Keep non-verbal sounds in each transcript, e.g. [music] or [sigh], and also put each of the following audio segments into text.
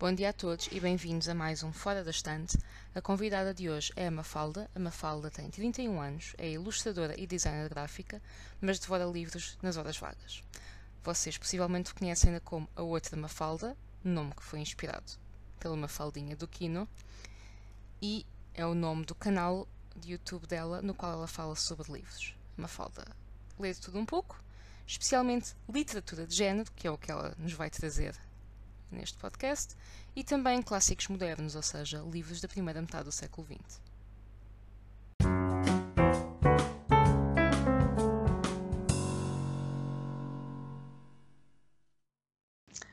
Bom dia a todos e bem-vindos a mais um Fora da Estante. A convidada de hoje é a Mafalda. A Mafalda tem 31 anos, é ilustradora e designer gráfica, mas devora livros nas horas vagas. Vocês possivelmente conhecem-na como a outra Mafalda, nome que foi inspirado pela Mafaldinha do Kino, e é o nome do canal de YouTube dela no qual ela fala sobre livros. Mafalda lê tudo um pouco, especialmente literatura de género, que é o que ela nos vai trazer neste podcast, e também clássicos modernos, ou seja, livros da primeira metade do século XX.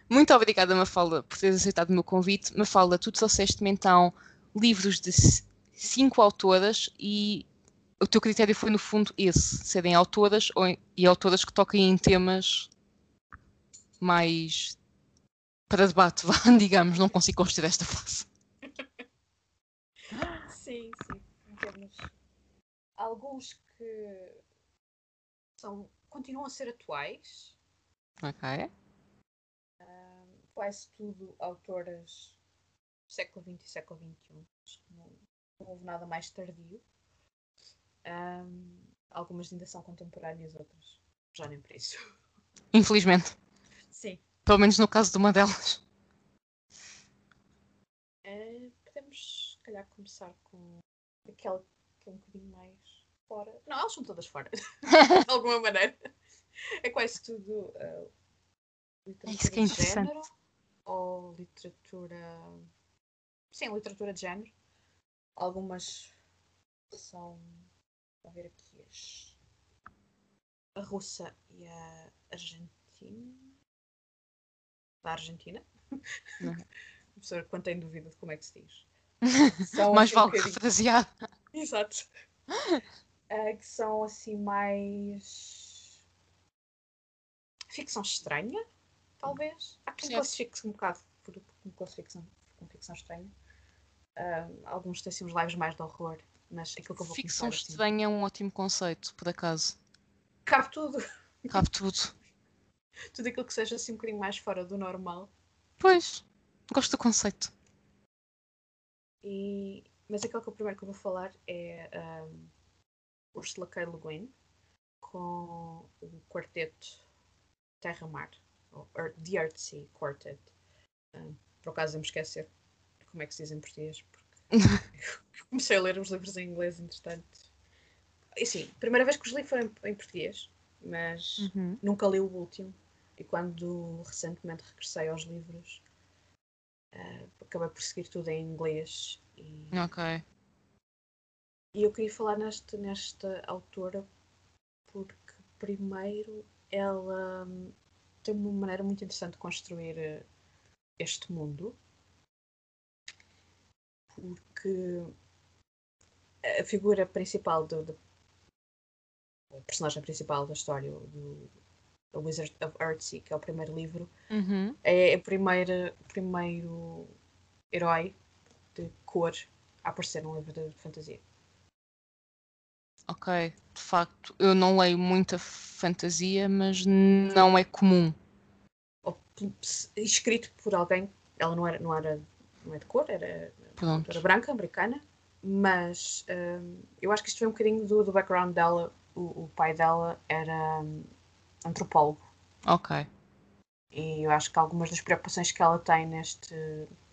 Muito obrigada, Mafalda, por teres aceitado o meu convite. Mafalda, tu trouxeste-me então livros de cinco autoras e o teu critério foi, no fundo, esse: serem autoras ou, e autoras que toquem em temas mais para debate, vá, [laughs] digamos, não consigo construir esta frase. Sim, sim. Temos alguns que são, continuam a ser atuais. Ok. Um, quase tudo autoras do século XX e século XXI. Acho que não, não houve nada mais tardio. Um, algumas ainda são contemporâneas, outras já nem por isso. Infelizmente. Sim. Pelo menos no caso de uma delas. Uh, podemos, se calhar, começar com aquela que é um bocadinho mais fora. Não, elas são todas fora, [laughs] de alguma maneira. É quase tudo uh, literatura é isso que é de género ou literatura. Sim, literatura de género. Algumas são. Vou ver aqui as. A russa e a argentina da Argentina. Uhum. [laughs] Professor, quando tem dúvida de como é que se diz. [laughs] São mais assim vale um refrasear. Exato. Uh, [laughs] que são assim mais. ficção estranha, talvez. Há quem classifique um bocado por, por classificação, com ficção estranha. Uh, alguns têm assim uns lives mais de horror, mas aquilo que eu vou Ficção assim. estranha é um ótimo conceito, por acaso. Cabe tudo. Cabe tudo tudo aquilo que seja assim um bocadinho mais fora do normal. Pois, gosto do conceito. E... Mas aquele que o primeiro que eu vou falar é um, Ursula K. Le Guin com o quarteto Terra-Mar, The Earthsea Quartet. Um, por acaso eu me esquecer como é que se diz em português, porque [laughs] comecei a ler os livros em inglês, entretanto. E sim, primeira vez que os li em, em português, mas uhum. nunca li o último. E quando recentemente regressei aos livros, uh, acabei por seguir tudo em inglês. E, ok. E eu queria falar neste, nesta autora porque, primeiro, ela um, tem uma maneira muito interessante de construir uh, este mundo. Porque a figura principal do, do a personagem principal da história do, a Wizard of Earthsea, que é o primeiro livro, uhum. é o primeiro, primeiro herói de cor a aparecer num livro de fantasia. Ok, de facto, eu não leio muita fantasia, mas não é comum. Escrito por alguém, ela não era, não era não é de cor, era, era branca, americana, mas um, eu acho que isto foi um bocadinho do, do background dela. O, o pai dela era um, antropólogo. Ok. E eu acho que algumas das preocupações que ela tem neste,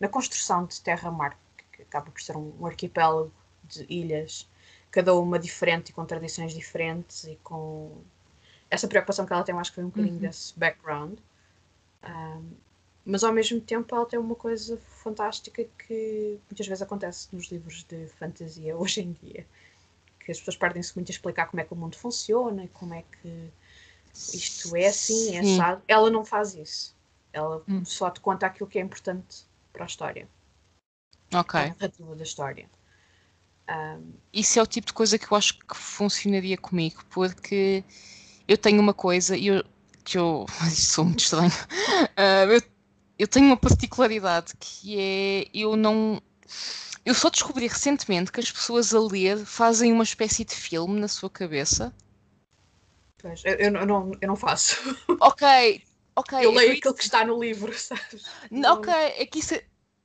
na construção de terra-mar, que acaba por ser um, arquipélago de ilhas, cada uma diferente e com tradições diferentes e com essa preocupação que ela tem, eu acho que vem um bocadinho uhum. desse background. Um, mas ao mesmo tempo ela tem uma coisa fantástica que muitas vezes acontece nos livros de fantasia [laughs] hoje em dia. Que as pessoas perdem-se muito a explicar como é que o mundo funciona e como é que isto é assim, é assado. Ela não faz isso. Ela hum. só te conta aquilo que é importante para a história. Ok. A narrativa da história. Um... Isso é o tipo de coisa que eu acho que funcionaria comigo, porque eu tenho uma coisa e eu, que eu. [laughs] Isto sou muito estranho. Uh, [laughs] eu, eu tenho uma particularidade que é eu não. Eu só descobri recentemente que as pessoas a ler fazem uma espécie de filme na sua cabeça Pois, eu, eu, não, eu não faço. [laughs] Ok, ok. Eu leio aquilo que está no livro, [laughs] sabes? Não, ok, é que isso,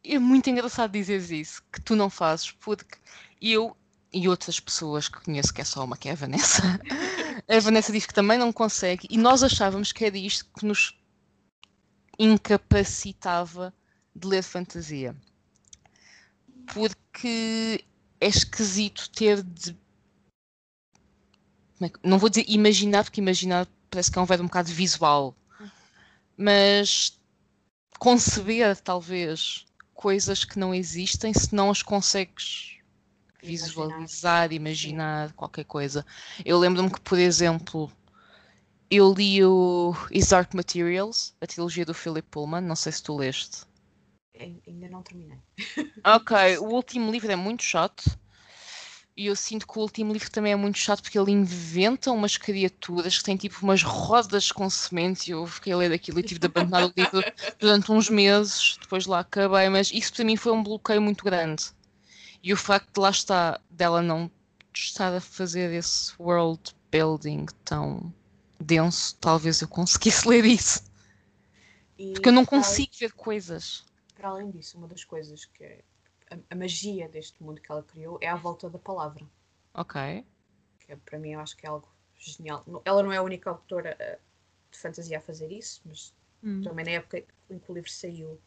é muito engraçado dizer isso, que tu não fazes, porque eu e outras pessoas que conheço, que é só uma, que é a Vanessa, [laughs] a Vanessa diz que também não consegue, e nós achávamos que era isto que nos incapacitava de ler fantasia. Porque é esquisito ter de. É que... Não vou dizer imaginar, porque imaginar parece que é um verbo um bocado visual, mas conceber, talvez, coisas que não existem se não as consegues visualizar, imaginar, qualquer coisa. Eu lembro-me que, por exemplo, eu li o Is Dark Materials, a trilogia do Philip Pullman, não sei se tu leste. Ainda não terminei. Ok, [laughs] o último livro é muito chato. E eu sinto que o último livro também é muito chato porque ele inventa umas criaturas que têm tipo umas rodas com semente. Eu fiquei a ler aquilo e tive de abandonar o livro durante uns meses. Depois lá acabei, mas isso para mim foi um bloqueio muito grande. E o facto de lá estar, dela não estar a fazer esse world building tão denso, talvez eu conseguisse ler isso. E porque eu não consigo ver coisas. Para além disso, uma das coisas que é a, a, magia deste mundo que ela criou é a volta da palavra. Ok. Que é, para mim eu acho que é algo genial. Ela não é a única autora eh, de fantasia a fazer isso, mas hum. também na época em que o livro saiu,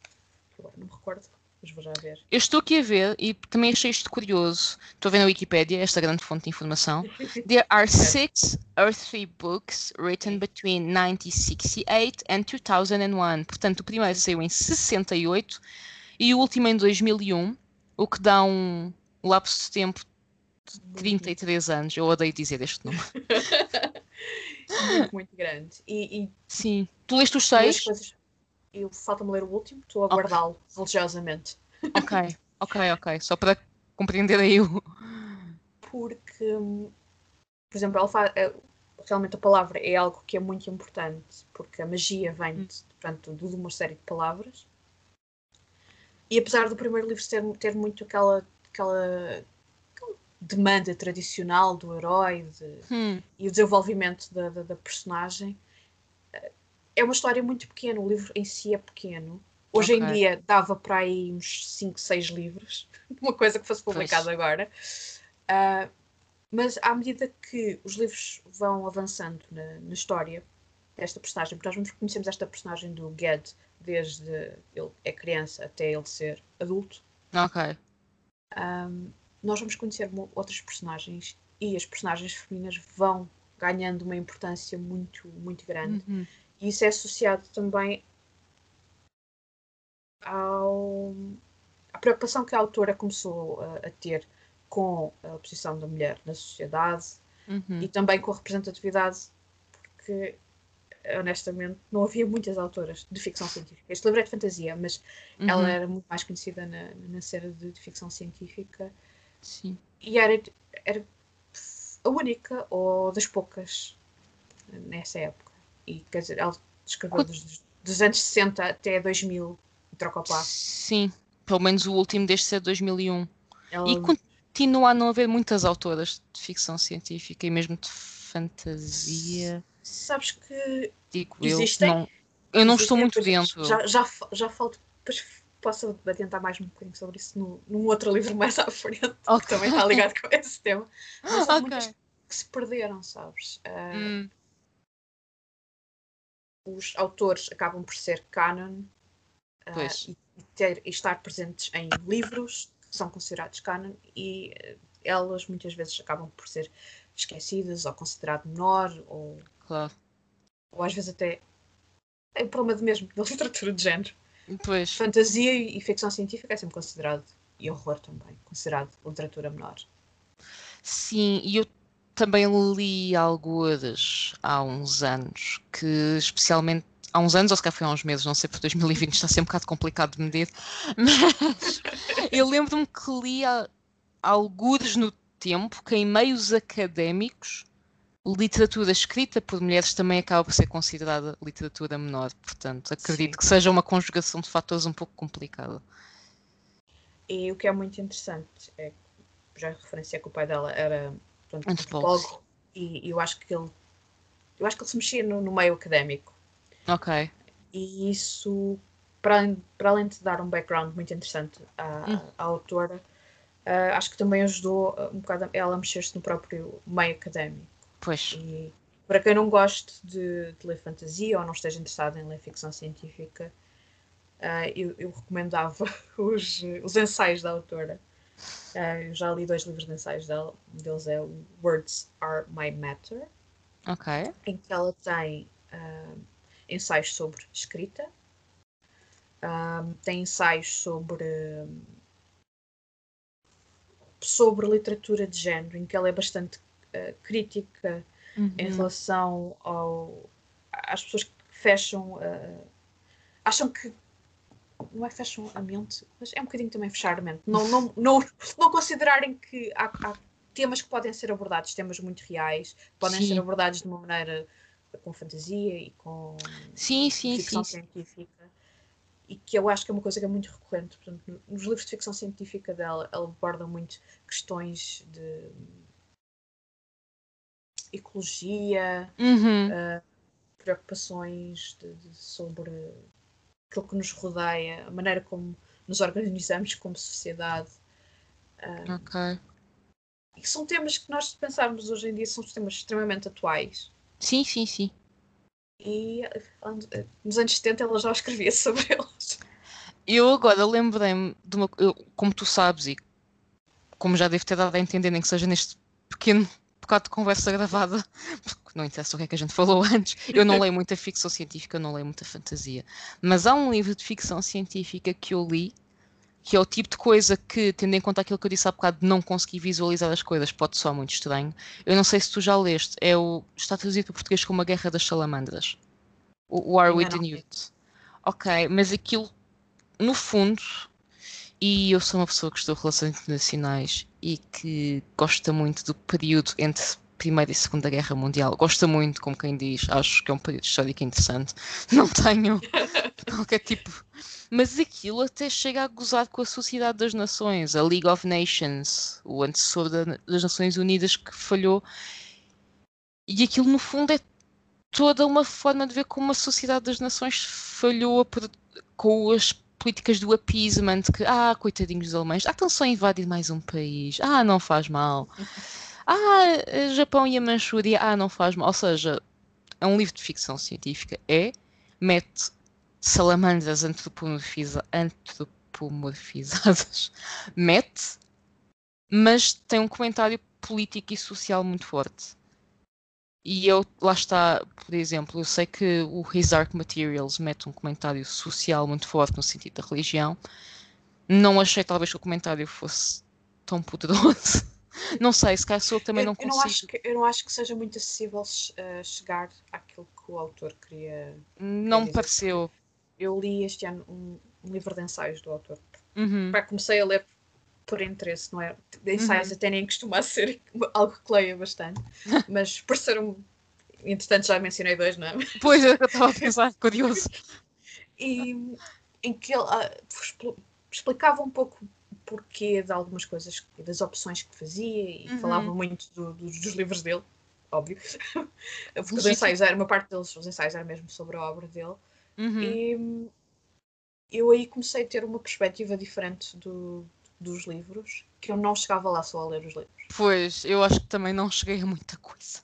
agora não me recordo, mas vou já ver. Eu estou aqui a ver e também achei isto curioso. Estou a ver na Wikipedia, esta grande fonte de informação. [laughs] There are six earthly books written between 1968 and 2001. Portanto, o primeiro saiu em 68 e o último em 2001, o que dá um lapso de tempo de 33 anos. Eu odeio dizer este número. muito, muito grande. E, e... Sim. Tu leste os seis? eu falta-me ler o último, estou a okay. guardá-lo religiosamente. Ok, ok, ok. Só para compreender aí o. Porque, por exemplo, ela faz, é, realmente a palavra é algo que é muito importante, porque a magia vem hum. de, portanto, de uma série de palavras. E apesar do primeiro livro ter, ter muito aquela, aquela, aquela demanda tradicional do herói de, hum. e o desenvolvimento da, da, da personagem, é uma história muito pequena, o livro em si é pequeno. Hoje okay. em dia dava para aí uns 5, 6 livros, [laughs] uma coisa que fosse publicada pois. agora. Uh, mas à medida que os livros vão avançando na, na, história desta personagem, porque nós vamos conhecemos esta personagem do Ged desde ele é criança até ele ser adulto. Ok. Um, nós vamos conhecer outras personagens e as personagens femininas vão ganhando uma importância muito, muito grande. Uhum. E isso é associado também ao, à preocupação que a autora começou a, a ter com a posição da mulher na sociedade uhum. e também com a representatividade, porque honestamente não havia muitas autoras de ficção científica. Este livro é de fantasia, mas uhum. ela era muito mais conhecida na, na série de, de ficção científica. Sim. E era, era a única ou das poucas nessa época. E quer dizer, ela escreveu dos, dos anos 60 até 2000 e troca o. Sim, pelo menos o último deste é 2001. Ela... E continua a não haver muitas autoras de ficção científica e mesmo de fantasia. Sabes que Digo existem, eu, não, eu não estou muito dentro. Já, já, já falta, depois posso adiantar mais um bocadinho sobre isso no, num outro livro mais à frente, okay. que também está ligado com esse tema. Mas [laughs] há okay. muitas que se perderam, sabes? Uh, hum os autores acabam por ser canon uh, e, ter, e estar presentes em livros que são considerados canon e uh, elas muitas vezes acabam por ser esquecidas ou considerado menor ou, claro. Ou às vezes até é o problema de mesmo da [laughs] literatura de género. Pois. Fantasia e ficção científica é sempre considerado, e horror também, considerado literatura menor. Sim, e eu também li algures há uns anos, que especialmente há uns anos, ou se calhar foi há uns meses, não sei, porque 2020 está a ser um bocado complicado de medir, [laughs] mas eu lembro-me que li algures no tempo que em meios académicos literatura escrita por mulheres também acaba por ser considerada literatura menor, portanto acredito Sim. que seja uma conjugação de fatores um pouco complicada. E o que é muito interessante é já referenciei que o pai dela era portanto, antropólogo, e, e, eu acho que ele eu acho que ele se mexia no, no meio académico. Ok. E isso para além, para além de dar um background muito interessante à, hum. à autora, uh, acho que também ajudou um bocado ela a mexer-se no próprio meio académico. Pois. E para quem não goste de, de ler fantasia ou não esteja interessado em ler ficção científica, uh, eu, eu, recomendava [laughs] os, os ensaios da autora. Uh, eu já li dois livros de ensaios dela. Um deles é Words Are My Matter, okay. em que ela tem uh, ensaios sobre escrita, tem ensaios sobre sobre literatura de género, em que ela é bastante uh, crítica uhum. em relação ao, às pessoas que fecham, uh, acham que não é fecham a mente, mas é um bocadinho também fechar a mente. Não, não, não, não considerarem que há, há temas que podem ser abordados, temas muito reais, podem sim. ser abordados de uma maneira com fantasia e com sim, sim, ficção sim, científica. E que eu acho que é uma coisa que é muito recorrente. Portanto, nos livros de ficção científica dela, ela aborda muito questões de ecologia, uhum. uh, preocupações de, de, sobre aquilo que nos rodeia, a maneira como nos organizamos como sociedade. Uh, ok. E são temas que nós, se pensarmos hoje em dia, são temas extremamente atuais. Sim, sim, sim. E nos anos 70 ela já [laughs] escrevia sobre eles. Eu agora lembrei-me de uma. Eu, como tu sabes, e como já devo ter dado a entender, nem que seja neste pequeno bocado de conversa gravada, porque não interessa o que é que a gente falou [laughs] antes. Eu não leio muita ficção científica, eu não leio muita fantasia. Mas há um livro de ficção científica que eu li, que é o tipo de coisa que, tendo em conta aquilo que eu disse há bocado de não conseguir visualizar as coisas, pode soar muito estranho. Eu não sei se tu já leste, é o, está traduzido para português como A Guerra das Salamandras. O War with the Newt. Ok, mas aquilo, no fundo, e eu sou uma pessoa que estou relações internacionais e que gosta muito do período entre Primeira e Segunda Guerra Mundial. Gosta muito, como quem diz, acho que é um período histórico interessante. [laughs] Não tenho qualquer tipo. Mas aquilo até chega a gozar com a Sociedade das Nações, a League of Nations, o antecessor das Nações Unidas que falhou. E aquilo, no fundo, é toda uma forma de ver como a Sociedade das Nações falhou com as políticas do appeasement, que, ah, coitadinhos dos alemães, ah, estão só a invadir mais um país, ah, não faz mal. [laughs] Ah, Japão e a Manchúria, ah, não faz mal. Ou seja, é um livro de ficção científica, é, mete salamandras antropomorfiza, antropomorfizadas, [laughs] mete, mas tem um comentário político e social muito forte. E eu, lá está, por exemplo, eu sei que o His Dark Materials mete um comentário social muito forte no sentido da religião. Não achei talvez que o comentário fosse tão poderoso. [laughs] Não sei, se calhar sou eu também eu, não consigo. Eu não, acho que, eu não acho que seja muito acessível uh, chegar àquilo que o autor queria. Não me pareceu. Eu li este ano um, um livro de ensaios do autor. Uhum. comecei a ler por interesse, não é? Ensaios uhum. até nem costuma ser [laughs] algo que leia bastante, [laughs] mas por ser um. Entretanto, já mencionei dois, não é? [laughs] Pois, eu estava a pensar, curioso. E em que ele uh, explicava um pouco o porquê de algumas coisas, das opções que fazia e uhum. falava muito do, do, dos livros dele, óbvio. Porque os ensaios eram, uma parte deles, os ensaios eram mesmo sobre a obra dele. Uhum. E eu aí comecei a ter uma perspectiva diferente do, dos livros que eu não chegava lá só a ler os livros. Pois, eu acho que também não cheguei a muita coisa.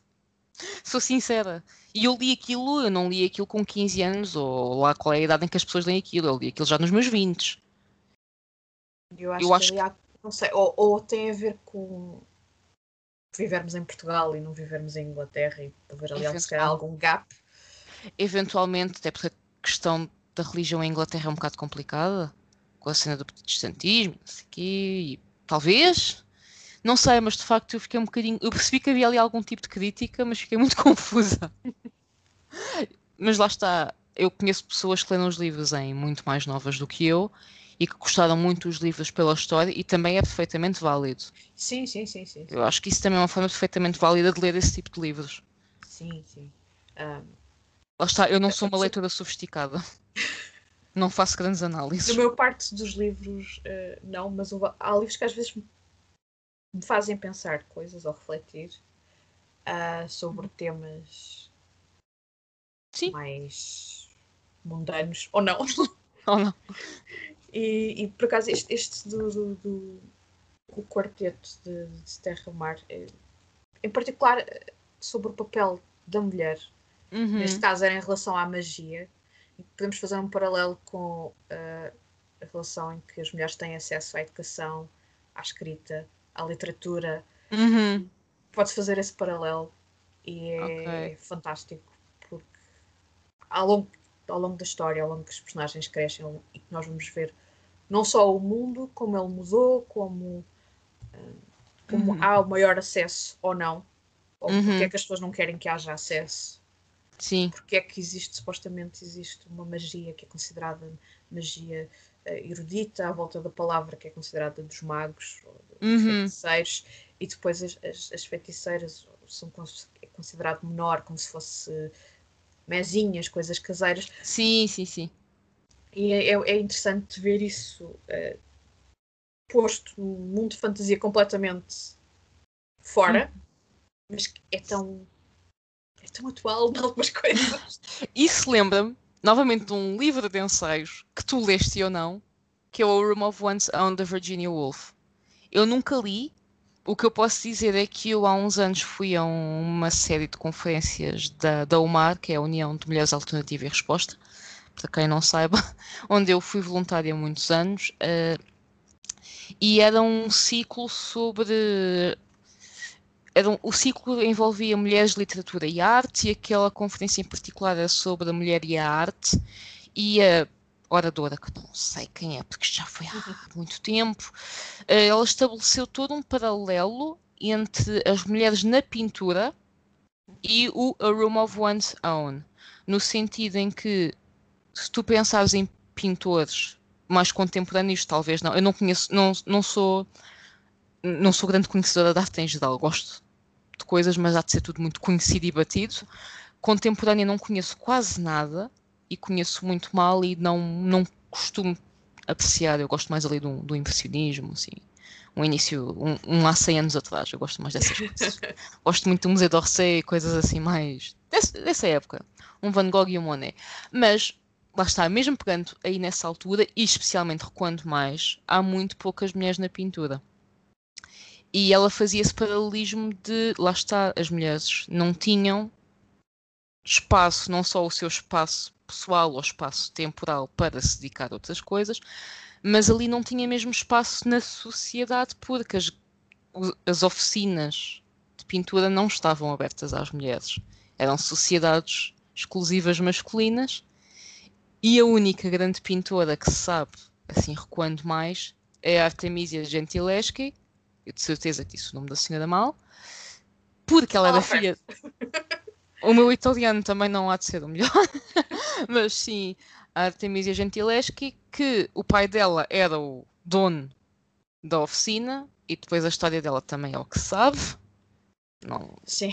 Sou sincera. E eu li aquilo, eu não li aquilo com 15 anos, ou lá qual é a idade em que as pessoas leem aquilo. Eu li aquilo já nos meus 20. Eu acho, eu acho que, não sei, ou, ou, tem a ver com vivermos em Portugal e não vivermos em Inglaterra e haver ali se calhar algum gap. Eventualmente, até porque a questão da religião em Inglaterra é um bocado complicada com a cena do protestantismo, não sei o quê, e talvez, não sei, mas de facto eu fiquei um bocadinho. Eu percebi que havia ali algum tipo de crítica, mas fiquei muito [laughs] confusa. mas lá está, eu conheço pessoas que leram os livros em muito mais novas do que eu e que gostaram muito dos livros pela história e também é perfeitamente válido. Sim, sim, sim, sim. Eu acho que isso também é uma forma perfeitamente válida de ler esse tipo de livros. Sim, sim. Um... Lá está, eu não sou uma leitora sofisticada. [laughs] Não faço grandes análises. Na maior parte dos livros, uh, não, mas há livros que às vezes me fazem pensar coisas ou refletir uh, sobre temas Sim. mais mundanos ou não. Ou não? E, e por acaso este, este do, do, do o quarteto de, de Terra Mar, é, em particular sobre o papel da mulher, Uhum. neste caso era em relação à magia, podemos fazer um paralelo com uh, a relação em que as mulheres têm acesso à educação, à escrita, à literatura. Uhum. Pode fazer esse paralelo e é Ok. fantástico porque ao longo, ao longo da história, ao longo que os personagens crescem e que nós vamos ver não só o mundo, como ele mudou, como, uh, como Uhum. há o maior acesso ou não, ou Uhum. porque é que as pessoas não querem que haja acesso Sim. porque é que existe, supostamente, existe uma magia que é considerada magia eh, erudita, à volta da palavra que é considerada dos magos, ou dos Uhum. feiticeiros, e depois as, as, as feiticeiras são é considerado menor, como se fosse mezinhas, coisas caseiras, Sim, sim, sim. e é, é- é interessante ver isso eh, posto num mundo de fantasia completamente fora, mas que é tão é tão atual em algumas coisas. [laughs] Isso lembra-me, novamente, de um livro de ensaios que tu leste ou não, que é o Room of One's Own da Virginia Woolf. Eu nunca li. O que eu posso dizer é que eu há uns anos fui a um- uma série de conferências da, da UMAR, que é a União de Mulheres Alternativa e Resposta, para quem não saiba, [laughs] onde eu fui voluntária há muitos anos, eh, e era um ciclo sobre era um- o ciclo envolvia mulheres, literatura e arte, e aquela conferência em particular era sobre a mulher e a arte, e a oradora, que não sei quem é, porque já foi há muito tempo, eh, ela estabeleceu todo um paralelo entre as mulheres na pintura e o A Room of One's Own, no sentido em que, se tu pensares em pintores mais contemporâneos, talvez não, eu não conheço, não, não sou não sou grande conhecedora de arte em geral, gosto de coisas, mas há de ser tudo muito conhecido e batido. Contemporânea não conheço quase nada e conheço muito mal e não, não costumo apreciar. Eu gosto mais ali do, do impressionismo, assim, um início, um, um há 100 anos atrás. Eu gosto mais dessas coisas. [laughs] gosto muito do Museu d'Orsay, coisas assim mais desse- dessa época. Um Van Gogh e um Monet. Mas lá está, mesmo pegando aí nessa altura, e especialmente recuando mais, há muito poucas mulheres na pintura. E ela fazia esse paralelismo de, lá está, as mulheres não tinham espaço, não só o seu espaço pessoal ou espaço temporal para se dedicar a outras coisas, mas ali não tinha mesmo espaço na sociedade porque as, as oficinas de pintura não estavam abertas às mulheres. Eram sociedades exclusivas masculinas e a única grande pintora que se sabe, assim recuando mais, é a Artemisia Gentileschi. Eu de certeza que disse o nome da senhora mal. Porque ela era Ah, filha. O meu italiano também não há de ser o melhor. [laughs] Mas sim, a Artemisia Gentileschi, que o pai dela era o dono da oficina e depois a história dela também é o que sabe. Não, Sim.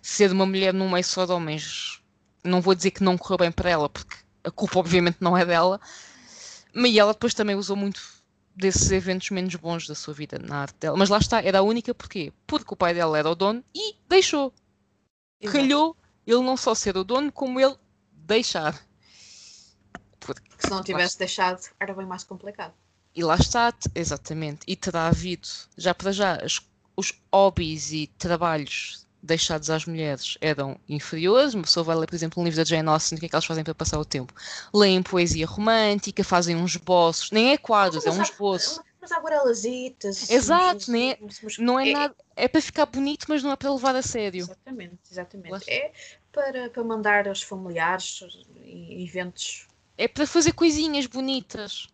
ser uma mulher num meio só de homens, não vou dizer que não correu bem para ela, porque a culpa obviamente não é dela, mas ela depois também usou muito desses eventos menos bons da sua vida na arte dela. Mas lá está, era a única porquê? Porque o pai dela era o dono e deixou. Exato. Calhou ele não só ser o dono, como ele deixar. Porque Que se não tivesse deixado, era bem mais complicado. E lá está, exatamente. E terá havido, já para já, as- os hobbies e trabalhos deixados às mulheres eram inferiores. Uma pessoa vai ler, por exemplo, um livro da Jane Austen, o que é que elas fazem para passar o tempo? Leem poesia romântica, fazem uns esboços, nem é quadros, é um esboço. Mas há guarelazitas. Exato, uns- né? uns- Não é nada, é para ficar bonito, mas não é para levar a sério. Exatamente, exatamente. É para, para mandar aos familiares eventos. É para fazer coisinhas bonitas.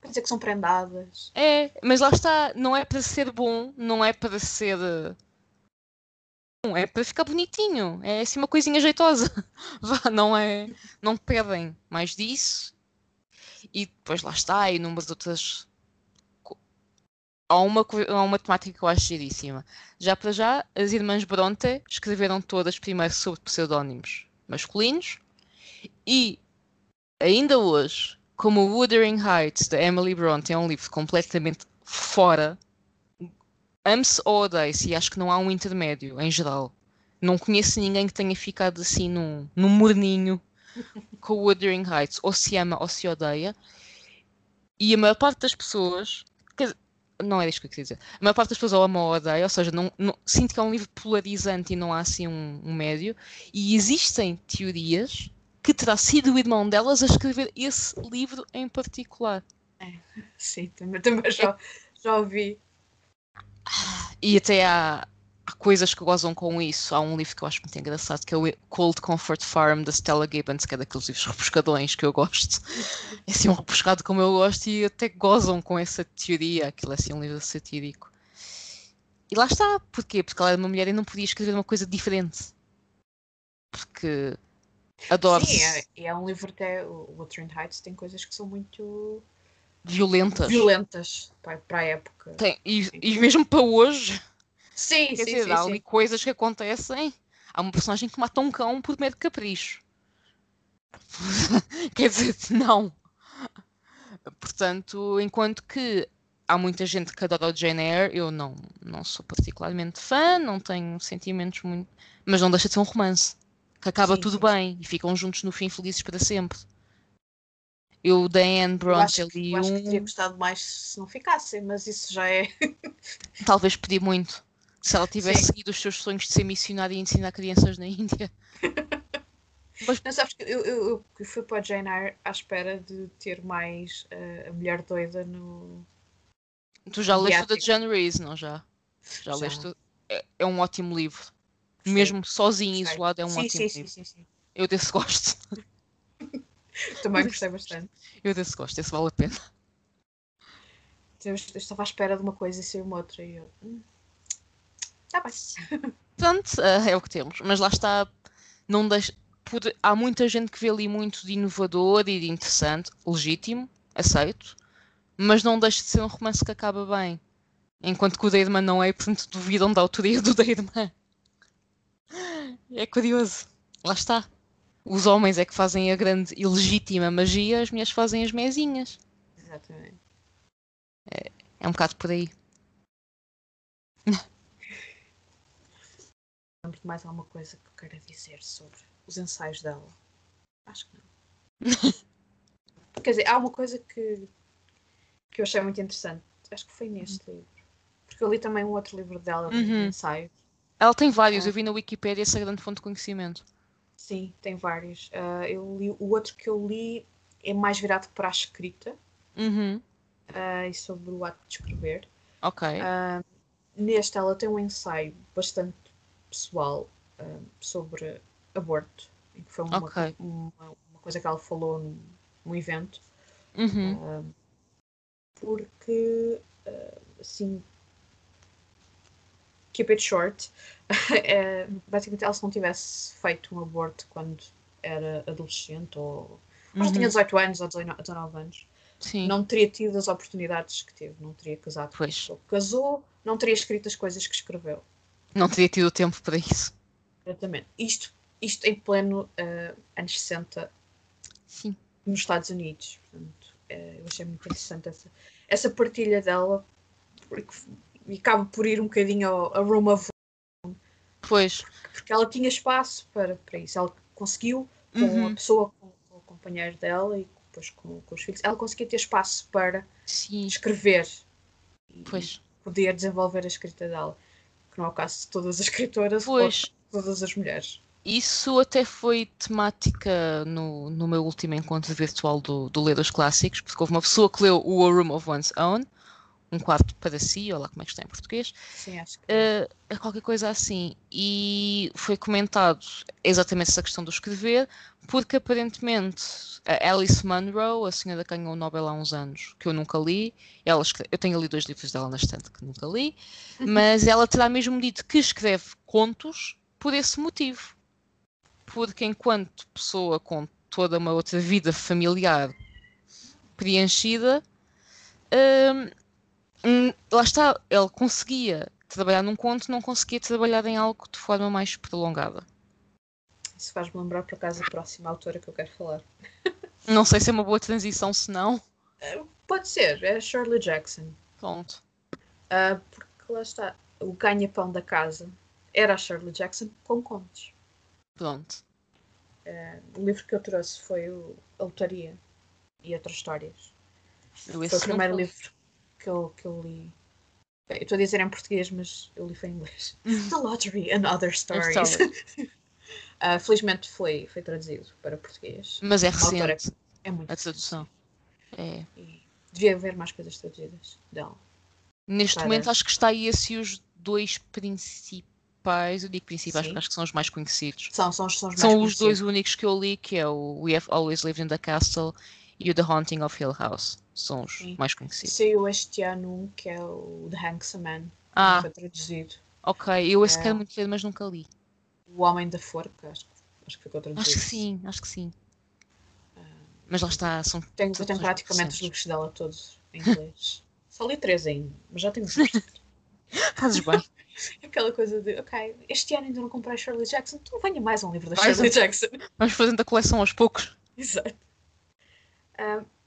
Para dizer que são prendadas. É, mas lá está, não é para ser bom, não é para ser. É para ficar bonitinho. É assim uma coisinha jeitosa. [laughs] Vá, não é. Não pedem mais disso. E depois lá está, e número de outras. Há uma, há uma temática que eu acho giríssima. Já para já, as irmãs Bronte escreveram todas primeiro sobre pseudónimos masculinos e ainda hoje, como Wuthering Heights da Emily Bronte é um livro completamente fora, ame-se ou odeie-se e acho que não há um intermédio em geral. Não conheço ninguém que tenha ficado assim num, num morninho [laughs] com o Wuthering Heights ou se ama ou se odeia. E a maior parte das pessoas. Dizer, não é isto que eu queria dizer. A maior parte das pessoas ou ama ou odeia, ou seja, não, não, sinto que é um livro polarizante e não há assim um, um médio. E existem teorias que terá sido o irmão delas a escrever esse livro em particular. É, [laughs] sim, também, também já, já ouvi. E até há, há coisas que gozam com isso. Há um livro que eu acho muito engraçado que é o Cold Comfort Farm da Stella Gibbons, que é daqueles livros repescadões que eu gosto. É assim um repescado como eu gosto e até gozam com essa teoria. Aquilo é assim um livro satírico. E lá está. Porquê? Porque ela era uma mulher e não podia escrever uma coisa diferente. Porque adoro. Sim, é, é um livro até. O Wuthering Heights tem coisas que são muito violentas. Violentas para, para a época. Tem, e, e mesmo para hoje. Sim, Quer sim, dizer, sim, há sim. ali coisas que acontecem. Há uma personagem que mata um cão por mero capricho. [laughs] Quer dizer, não. Portanto, enquanto que há muita gente que adora o Jane Eyre, eu não, não sou particularmente fã, não tenho sentimentos muito. Mas não deixa de ser um romance. Que acaba Sim, tudo sim, bem e ficam juntos no fim felizes para sempre. Eu, da Anne Bronte, ali eu acho que teria um. gostado mais se não ficassem, mas isso já é. [laughs] Talvez pedi muito. Se ela tivesse Sim. seguido os seus sonhos de ser missionária e ensinar crianças na Índia. [laughs] Não sabes que eu, eu, eu fui para a Jane Eyre à espera de ter mais eh, a mulher doida no. Tu já leste o Mediático. Jane Rees, não já? Já, Já. leste? o- É, é um ótimo livro. Sim, Mesmo sozinho, gostei. isolado, é um sim, ótimo livro. sim, sim. Eu desse gosto. [laughs] Também gostei bastante. Eu desse gosto, esse vale a pena. Eu, eu estava à espera de uma coisa e saiu uma outra e eu. Hum, tá bem. [laughs] Portanto, eh, é o que temos. Mas lá está, não deixa. por- há muita gente que vê ali muito de inovador e de interessante, legítimo, aceito, mas não deixa de ser um romance que acaba bem. Enquanto que o da irmã não é, portanto duvidam da autoria do da irmã. [laughs] É curioso. Lá está. Os homens é que fazem a grande e legítima magia, as mulheres fazem as mezinhas. Exatamente. É um bocado por aí. [laughs] Lembro de mais alguma coisa que eu queira dizer sobre os ensaios dela? Acho que não. [laughs] Quer dizer, há uma coisa que, que eu achei muito interessante. Acho que foi neste livro. Porque eu li também um outro livro dela, de Uhum. ensaio. Ela tem vários, Ah. eu vi na Wikipédia essa grande fonte de conhecimento. Sim, tem vários. Ah, eu li, o outro que eu li é mais virado para a escrita Uhum. ah, e sobre o ato de escrever. Ok. Ah, neste, ela tem um ensaio bastante pessoal sobre aborto, que foi uma, Ok. uma, uma coisa que ela falou num, num evento, Uhum. porque, assim, keep it short, eh, [laughs] basicamente ela se não tivesse feito um aborto quando era adolescente ou quando tinha Uhum. 18 anos ou 19 19 anos, Sim. não teria tido as oportunidades que teve, não teria casado com a pessoa que casou, não teria escrito as coisas que escreveu. Não teria tido tempo para isso. Exatamente. Isto, isto em pleno eh, anos 60 Sim. nos Estados Unidos. Portanto, eh, eu achei muito interessante essa, essa partilha dela porque, e acaba por ir um bocadinho Room of Pois. porque ela tinha espaço para, para isso. Ela conseguiu, com a Uhum. pessoa, com, com o companheiro dela e depois com, com os filhos, ela conseguia ter espaço para Sim. escrever e Pois. poder desenvolver a escrita dela. Que não é o caso de todas as escritoras ou Pois. de todas as mulheres. Isso até foi temática no, no meu último encontro virtual do, do Ler dos Clássicos, porque houve uma pessoa que leu o A Room of One's Own, um quarto para si, ou lá como é que está em português, Sim, acho que. eh, qualquer coisa assim. E foi comentado exatamente essa questão do escrever, porque aparentemente a Alice Munro, a senhora que ganhou o Nobel há uns anos, que eu nunca li, ela escreve, eu tenho ali dois livros dela na estante que nunca li, mas ela terá mesmo dito que escreve contos por esse motivo. Porque enquanto pessoa com toda uma outra vida familiar preenchida, hum, hum, lá está, ele conseguia trabalhar num conto, não conseguia trabalhar em algo de forma mais prolongada. Isso faz-me lembrar, por acaso, a próxima autora que eu quero falar. [laughs] Não sei se é uma boa transição, se não. Pode ser, é Shirley Jackson. Pronto. Ah, porque lá está, o ganha-pão da casa era a Shirley Jackson com contos. Pronto. Uh, o livro que eu trouxe foi o A Lotaria e Outras Histórias. foi o primeiro livro que eu, que eu li. Eu estou a dizer em português, mas eu li foi em inglês. The Lottery and Other Stories. uh, [laughs] felizmente foi, foi traduzido para português. Mas é recente. É muito a tradução. É. E devia haver mais coisas traduzidas dela. Neste para... momento acho que está aí assim os dois principais, eu digo principais Sim. porque acho que são os mais conhecidos. São, são, são os, são os dois únicos que eu li, que é o We Have Always Lived in the Castle e o The Haunting of Hill House. São os Sim. mais conhecidos. Saiu este ano um que é o The Handsome Man, ah. que foi traduzido. Ok, eu esse é... quero muito ler, mas nunca li. O Homem da Forca, acho, acho que ficou traduzido. Acho que sim, acho que sim. Uh, mas lá está, são. Tenho, eu tenho praticamente os livros dela todos em inglês. [laughs] Só li três ainda, mas já tenho visto. Fazes bem. [laughs] Aquela coisa de, ok, este ano ainda não comprei Shirley Jackson, então venha mais um livro da mais Shirley um... Jackson. Vamos fazendo a coleção aos poucos. [laughs] Exato. Um,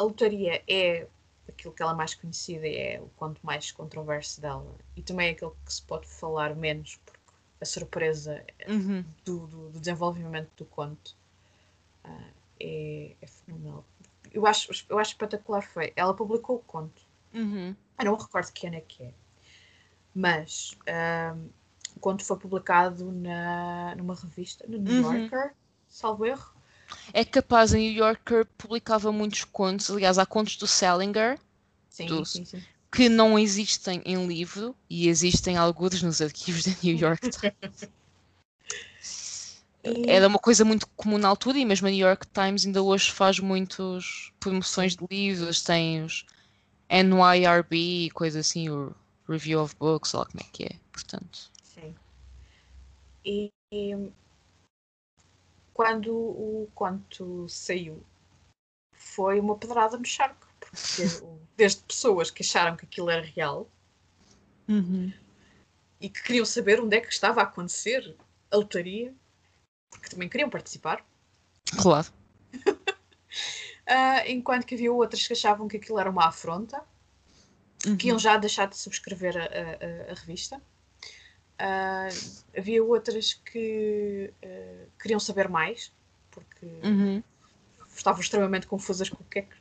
a lotaria é aquilo que ela é mais conhecida e é o conto mais controverso dela. E também é aquilo que se pode falar menos, porque a surpresa uhum. do, do, do, desenvolvimento do conto uh, é, é fenomenal eu acho, eu acho espetacular foi. Ela publicou o conto. Uhum. Eu não recordo que ano é que é. Mas um, o conto foi publicado na, numa revista, no New uhum. Yorker, salvo erro. É capaz, a New Yorker publicava muitos contos, aliás, há contos do Salinger, sim, do, sim, sim. que não existem em livro e existem alguns nos arquivos da New York Times. E... Era uma coisa muito comum na altura e mesmo a New York Times ainda hoje faz muitas promoções de livros, tem os NYRB e coisa assim, o Review of Books, ou como é que é, portanto. Sim. E, e quando o conto saiu, foi uma pedrada no charco, porque [laughs] desde pessoas que acharam que aquilo era real uhum. e que queriam saber onde é que estava a acontecer a lotaria porque também queriam participar. Claro. uh, [laughs] enquanto que havia outras que achavam que aquilo era uma afronta, uhum. que iam já deixar de subscrever a, a, a revista. Uh, havia outras que uh, queriam saber mais, porque uhum. estavam extremamente confusas com o que é que.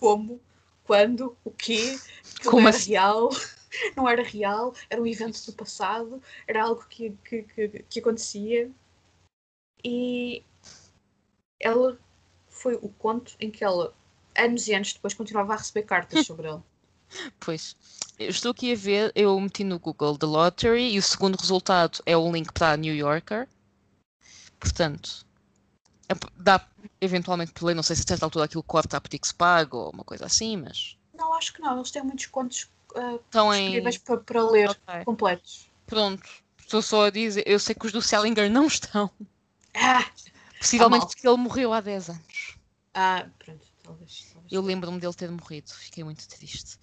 Como, quando, o quê, como era assim? real, [laughs] não era real, era um evento do passado, era algo que, que, que, que acontecia e ela foi o conto em que ela, anos e anos depois, continuava a receber cartas [laughs] sobre ele. Pois, eu estou aqui a ver, eu meti no Google The Lottery e o segundo resultado é o link para a New Yorker. Portanto, é dá eventualmente ler, não sei se a certa altura aquilo corta a se paga ou uma coisa assim, mas. Não, acho que não, eles têm muitos contos uh, disponíveis em... para, para ler okay. completos. Pronto, estou só a dizer, eu sei que os do Salinger não estão. Ah, Possivelmente porque ele morreu há 10 anos. Ah, pronto, talvez. Eu lembro-me dele ter morrido, fiquei muito triste.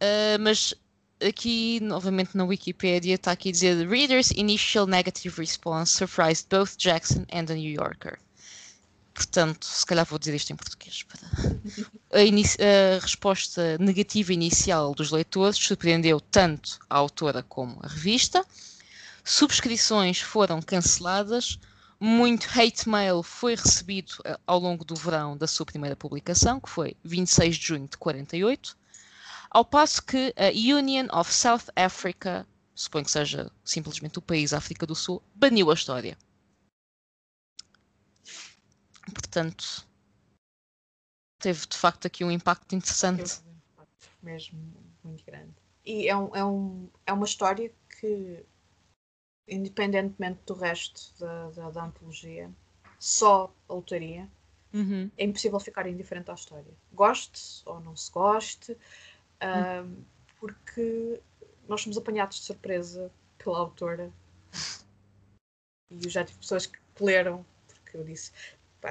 Uh, mas aqui, novamente na Wikipedia, está aqui a dizer: Reader's initial negative response surprised both Jackson and the New Yorker. Portanto, se calhar vou dizer isto em português. A, a, resposta negativa inicial dos leitores surpreendeu tanto a autora como a revista. Subscrições foram canceladas muito hate mail foi recebido eh, ao longo do verão da sua primeira publicação, que foi 26 de junho de 48, ao passo que a Union of South Africa, suponho que seja simplesmente o país África do Sul, baniu a história. Portanto, teve de facto aqui um impacto interessante. um impacto mesmo muito grande. E é, um, é, um, é uma história que independentemente do resto da, da, da antologia, só a lotaria, uhum. é impossível ficar indiferente à história. Goste ou não se goste, uhum. porque nós somos apanhados de surpresa pela autora. E eu já tive pessoas que leram, porque eu disse,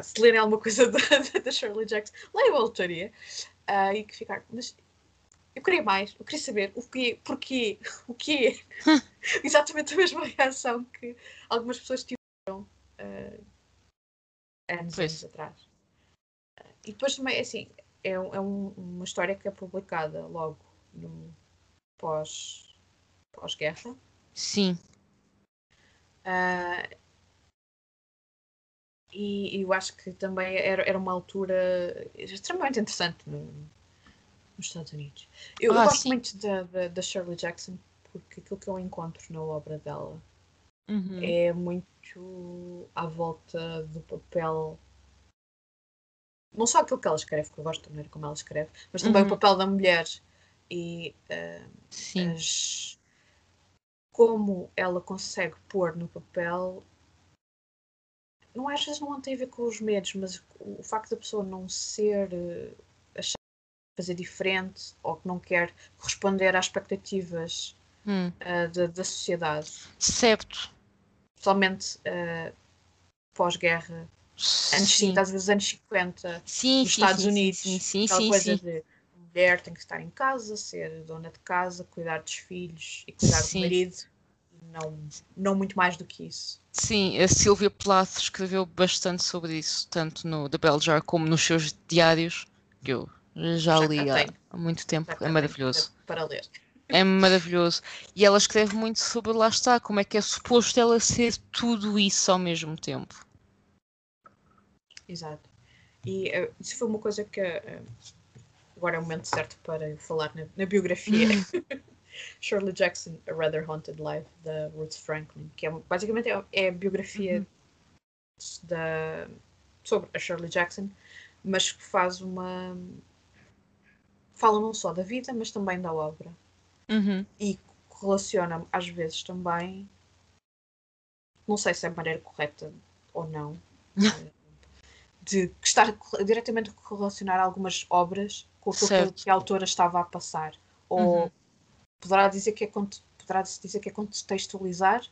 se lerem alguma coisa [laughs] da, da Shirley Jackson, leiam a autoria. Uh, e que ficaram, mas eu queria mais, eu queria saber o quê, porquê, [laughs] o quê. [laughs] Exatamente a mesma reação que algumas pessoas tiveram uh, anos, anos atrás. Uh, e depois também, assim, é, é um, uma história que é publicada logo no pós, pós-guerra. Sim. Uh, E, e eu acho que também era, era uma altura extremamente interessante no, nos Estados Unidos. Eu, Ah, eu gosto sim. muito da, da, da Shirley Jackson porque aquilo que eu encontro na obra dela Uhum. é muito à volta do papel. Não só aquilo que ela escreve, que eu gosto da maneira como ela escreve, mas também Uhum. o papel da mulher e Sim. as- como ela consegue pôr no papel. Não às vezes não tem a ver com os medos, mas o, facto da pessoa não ser eh, fazer diferente ou que não quer corresponder às expectativas Hum. eh, da, da sociedade, Certo. especialmente eh, pós-guerra, anos Sim. 50, às vezes anos 50, Sim, nos sim, Estados sim, Unidos, Sim, sim, aquela coisa de a mulher tem que estar em casa, ser dona de casa, cuidar dos filhos e cuidar do marido, não, não muito mais do que isso. Sim, a Silvia Plath escreveu bastante sobre isso, tanto no The Bell Jar como nos seus diários, que eu já li há, muito tempo. É maravilhoso. Para, ler. É maravilhoso. E ela escreve muito sobre lá está, como é que é suposto ela ser tudo isso ao mesmo tempo. Exato. E eh, isso foi uma coisa que eh, agora é o momento certo para falar na, na biografia. [laughs] [laughs] Shirley Jackson, A Rather Haunted Life, da Ruth Franklin, que é basicamente é, é a biografia da, sobre a Shirley Jackson, mas que faz uma. Fala não só da vida, mas também da obra. Uhum. E relaciona às vezes também. Não sei se é a maneira correta ou não. [laughs] de estar diretamente a relacionar algumas obras com aquilo que, a autora estava a passar. Ou Uhum. poderá dizer que é poderá dizer que é contextualizar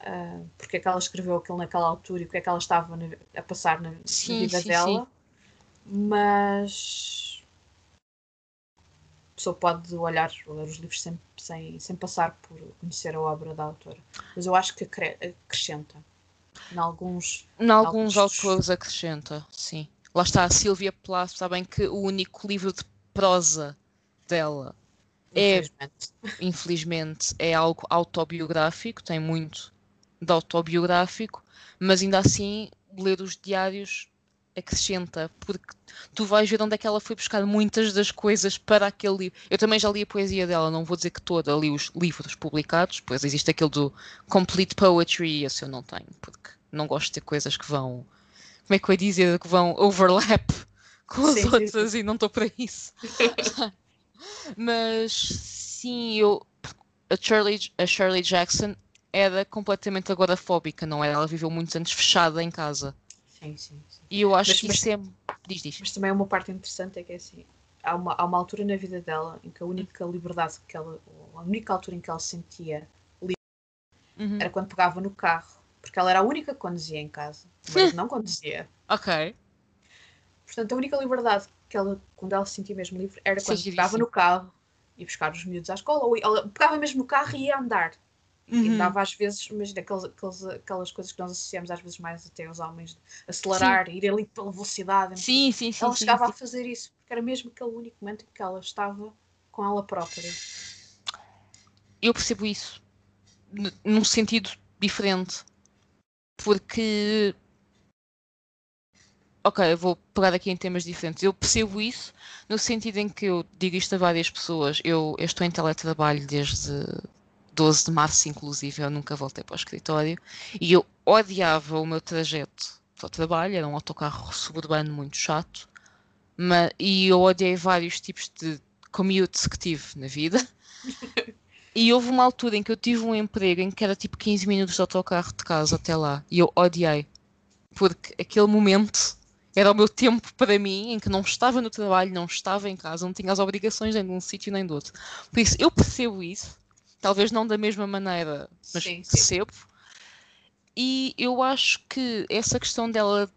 ah, porque é que ela escreveu aquilo naquela altura e o que é que ela estava na- a passar na, Sim, vida sim, dela. Mas a pessoa pode olhar, ler os livros sem, sem, sem passar por conhecer a obra da autora. Mas eu acho que acre- acrescenta. Em alguns. Em alguns Alguns- autores acrescenta, sim. Lá está a Silvia Plath, sabem que o único livro de prosa dela, É- Infelizmente. infelizmente, é algo autobiográfico, tem muito de autobiográfico, mas ainda assim ler os diários acrescenta, porque tu vais ver onde é que ela foi buscar muitas das coisas para aquele livro. Eu também já li a poesia dela, não vou dizer que toda, li os livros publicados, pois existe aquele do Complete Poetry, esse eu não tenho, porque não gosto de ter coisas que vão, como é que eu ia dizer, que vão overlap [laughs] com as Sim, sim, outras e não estou para isso. [laughs] Mas sim, eu a Shirley, a Shirley Jackson era completamente agorafóbica, não era? Ela viveu muitos anos fechada em casa. Sim, sim, sim. E eu acho Mas- que mas- isso é. Diz, diz. Mas também uma parte interessante é que é assim, há uma, há uma altura na vida dela em que a única liberdade que ela, a única altura em que ela se sentia Uhum. era quando pegava no carro, porque ela era a única que conduzia em casa, marido [laughs] não conduzia. Ok. Portanto, a única liberdade que ela, quando ela se sentia mesmo livre, era é quando pegava no carro, ia buscar os miúdos à escola, ou ela pegava mesmo no carro e ia andar. E Uhum. andava às vezes, imagina aqueles, aqueles, aquelas coisas que nós associamos às vezes mais até aos homens, acelerar, ir ali pela velocidade. sei Sim, sim, sim. ela sim, chegava sim. a fazer isso, porque era mesmo aquele único momento em que ela estava com ela própria. Eu percebo isso n- num sentido diferente. Porque. Ok, eu vou pegar aqui em temas diferentes. Eu percebo isso no sentido em que eu digo isto a várias pessoas. Eu, eu estou em teletrabalho desde 12 de março, inclusive, eu nunca voltei para o escritório. E eu odiava o meu trajeto para o trabalho, era um autocarro suburbano muito chato. Mas, e eu odiei vários tipos de commutes que tive na vida. [laughs] E houve uma altura em que eu tive um emprego em que era tipo 15 minutos de autocarro de casa até lá. E eu odiei. Porque aquele momento era o meu tempo para mim em que não estava no trabalho, não estava em casa, não tinha as obrigações nem de um sítio nem do outro. Por isso, eu percebo isso. Talvez não da mesma maneira, mas Sim, sim. percebo. E eu acho que essa questão dela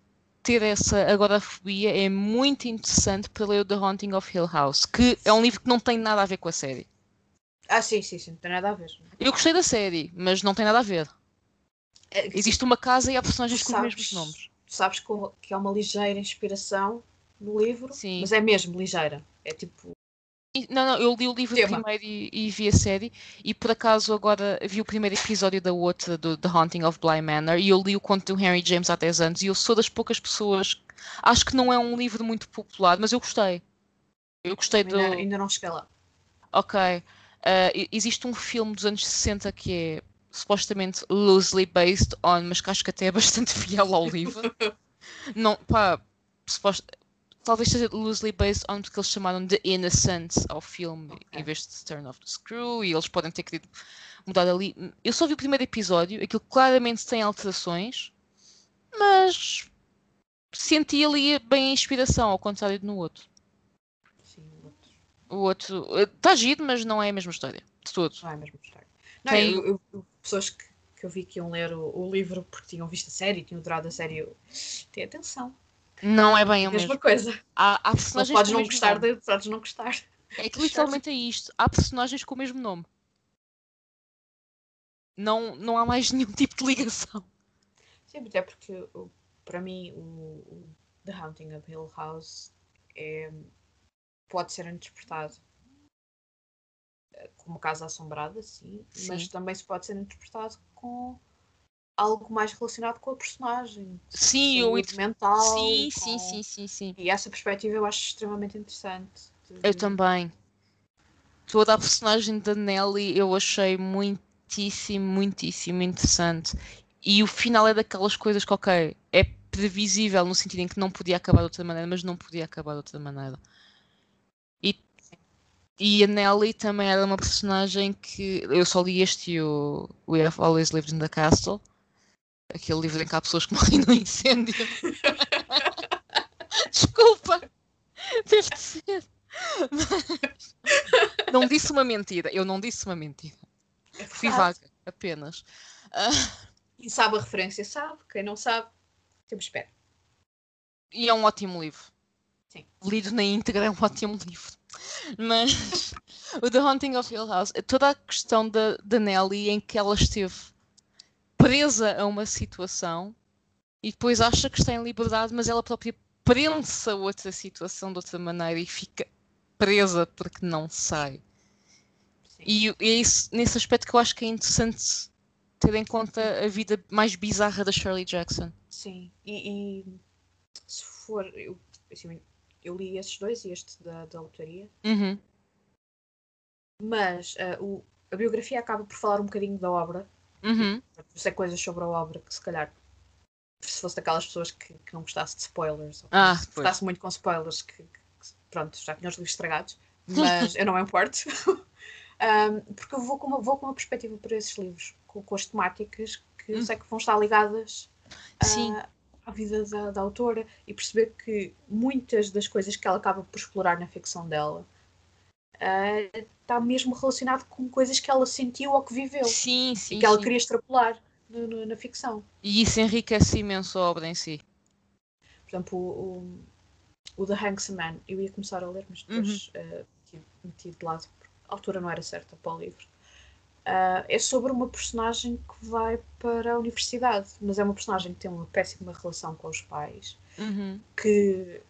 ter essa agorafobia é muito interessante para ler o The Haunting of Hill House, que é um livro que não tem nada a ver com a série. Ah, sim, sim, sim, não tem nada a ver. Eu gostei da série, mas não tem nada a ver. É, Existe uma casa e há personagens Tu com os sabes- mesmos nomes. Sabes que é uma ligeira inspiração no livro, Sim. mas é mesmo ligeira. É tipo Não, não, eu li o livro Tema. primeiro e, e, vi a série, e por acaso agora vi o primeiro episódio da outra, do The Haunting of Bly Manor, e eu li o conto do Henry James há 10 anos, e eu sou das poucas pessoas. Acho que não é um livro muito popular, mas eu gostei. Eu gostei ainda, do. Ainda não cheguei lá. Ok. Uh, existe um filme dos anos 60 que é supostamente loosely based on, mas que acho que até é bastante [laughs] fiel ao livro. [laughs] não, pá, suposto, talvez seja loosely based on porque eles chamaram de Innocence ao filme okay. em vez de Turn Off the Screw e eles podem ter querido mudar ali. Eu só vi o primeiro episódio, aquilo claramente tem alterações, mas senti ali bem a inspiração, ao contrário de no outro. Sim, o outro. O outro está giro, mas não é a mesma história. De todos. Não é a mesma história. Não, tem... eu, eu, pessoas que, que eu vi que iam ler o, o livro porque tinham visto a série, tinham durado a série, eu... tem atenção não é bem a mesma coisa. Há, há personagens podes não gostar de, podes não gostar. É que literalmente é isto. Há personagens com o mesmo nome. Não, não há mais [laughs] nenhum tipo de ligação. Sim, até porque para mim o, o, The Haunting of Hill House é, pode ser interpretado eh, como casa assombrada, sim, sim, mas também se pode ser interpretado com algo mais relacionado com a personagem. Sim, o mental. Sim, com... sim, sim, sim, sim. E essa perspectiva eu acho extremamente interessante. De... Eu também. Toda a personagem da Nelly eu achei muitíssimo, muitíssimo interessante. E o final é daquelas coisas que, ok, é previsível no sentido em que não podia acabar de outra maneira, mas não podia acabar de outra maneira. E, e a Nelly também era uma personagem que eu só li este e o We Have Always Lived in the Castle Aquele livro em que há pessoas que [laughs] morrem no incêndio. [laughs] Desculpa! Deve ser. Mas... Não disse uma mentira. Eu não disse uma mentira. É Fui vaga, apenas. Uh... E sabe a referência? Sabe. Quem não sabe, temos espera. E é um ótimo livro. Sim. Lido na íntegra é um ótimo livro. Mas [laughs] o The Haunting of Hill House, toda a questão da, da Nelly em que ela esteve presa a uma situação e depois acha que está em liberdade, mas ela própria prende-se a outra situação de outra maneira e fica presa porque não sai. Sim. E é isso, nesse aspecto que eu acho que é interessante ter em conta a vida mais bizarra da Shirley Jackson. Sim, e, e se for. Eu, assim, eu li esses dois, este da, da autoria, uhum. mas uh, o, a biografia acaba por falar um bocadinho da obra Uhum. Sei coisas sobre a obra que se calhar se fosse daquelas pessoas que, que não gostasse de spoilers, ou ah, se gostasse muito com spoilers, que, que, pronto, já tinha os livros estragados, [laughs] mas eu não me importo. [laughs] um, porque eu vou com, uma, vou com uma perspectiva para esses livros, com, com as temáticas que hum. sei que vão estar ligadas uh, à vida da, da, autora e perceber que muitas das coisas que ela acaba por explorar na ficção dela está mesmo relacionado com coisas que ela sentiu ou que viveu. Sim, sim. E que ela sim. queria extrapolar no, no, na ficção. E isso enriquece imenso a obra em si. Por exemplo, o, o, o The Handsome Man, eu ia começar a ler, mas depois uhum. uh, meti de lado, porque a altura não era certa para o livro. Uh, é sobre uma personagem que vai para a universidade, mas é uma personagem que tem uma péssima relação com os pais, uhum. que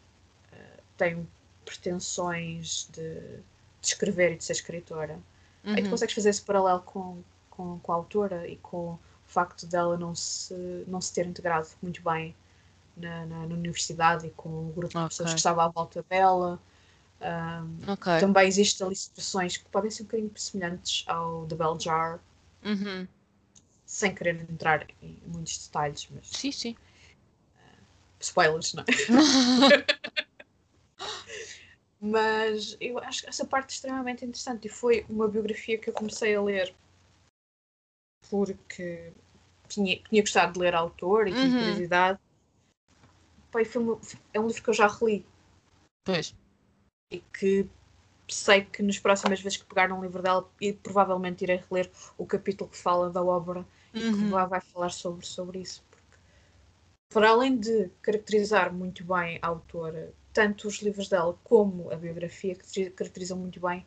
uh, tem pretensões de de escrever e de ser escritora. Uhum. Aí tu consegues fazer esse paralelo com, com, com a autora e com o facto dela não se, não se ter integrado muito bem na, na, na universidade e com o grupo okay. de pessoas que estava à volta dela. Um, okay. Também existem ali situações que podem ser um bocadinho semelhantes ao The Bell Jar, uhum. sem querer entrar em muitos detalhes, mas. Sim, sim. Uh, spoilers, não é? [laughs] [laughs] Mas eu acho essa parte extremamente interessante e foi uma biografia que eu comecei a ler porque tinha, tinha gostado de ler autor e tinha uhum. curiosidade. Pai, foi uma, é um livro que eu já reli. Pois. E que sei que nas próximas vezes que pegar um livro dela e provavelmente irei reler o capítulo que fala da obra uhum. e que uhum. vai falar sobre, sobre isso. Porque, para além de caracterizar muito bem a autora tanto os livros dela como a biografia que caracterizam muito bem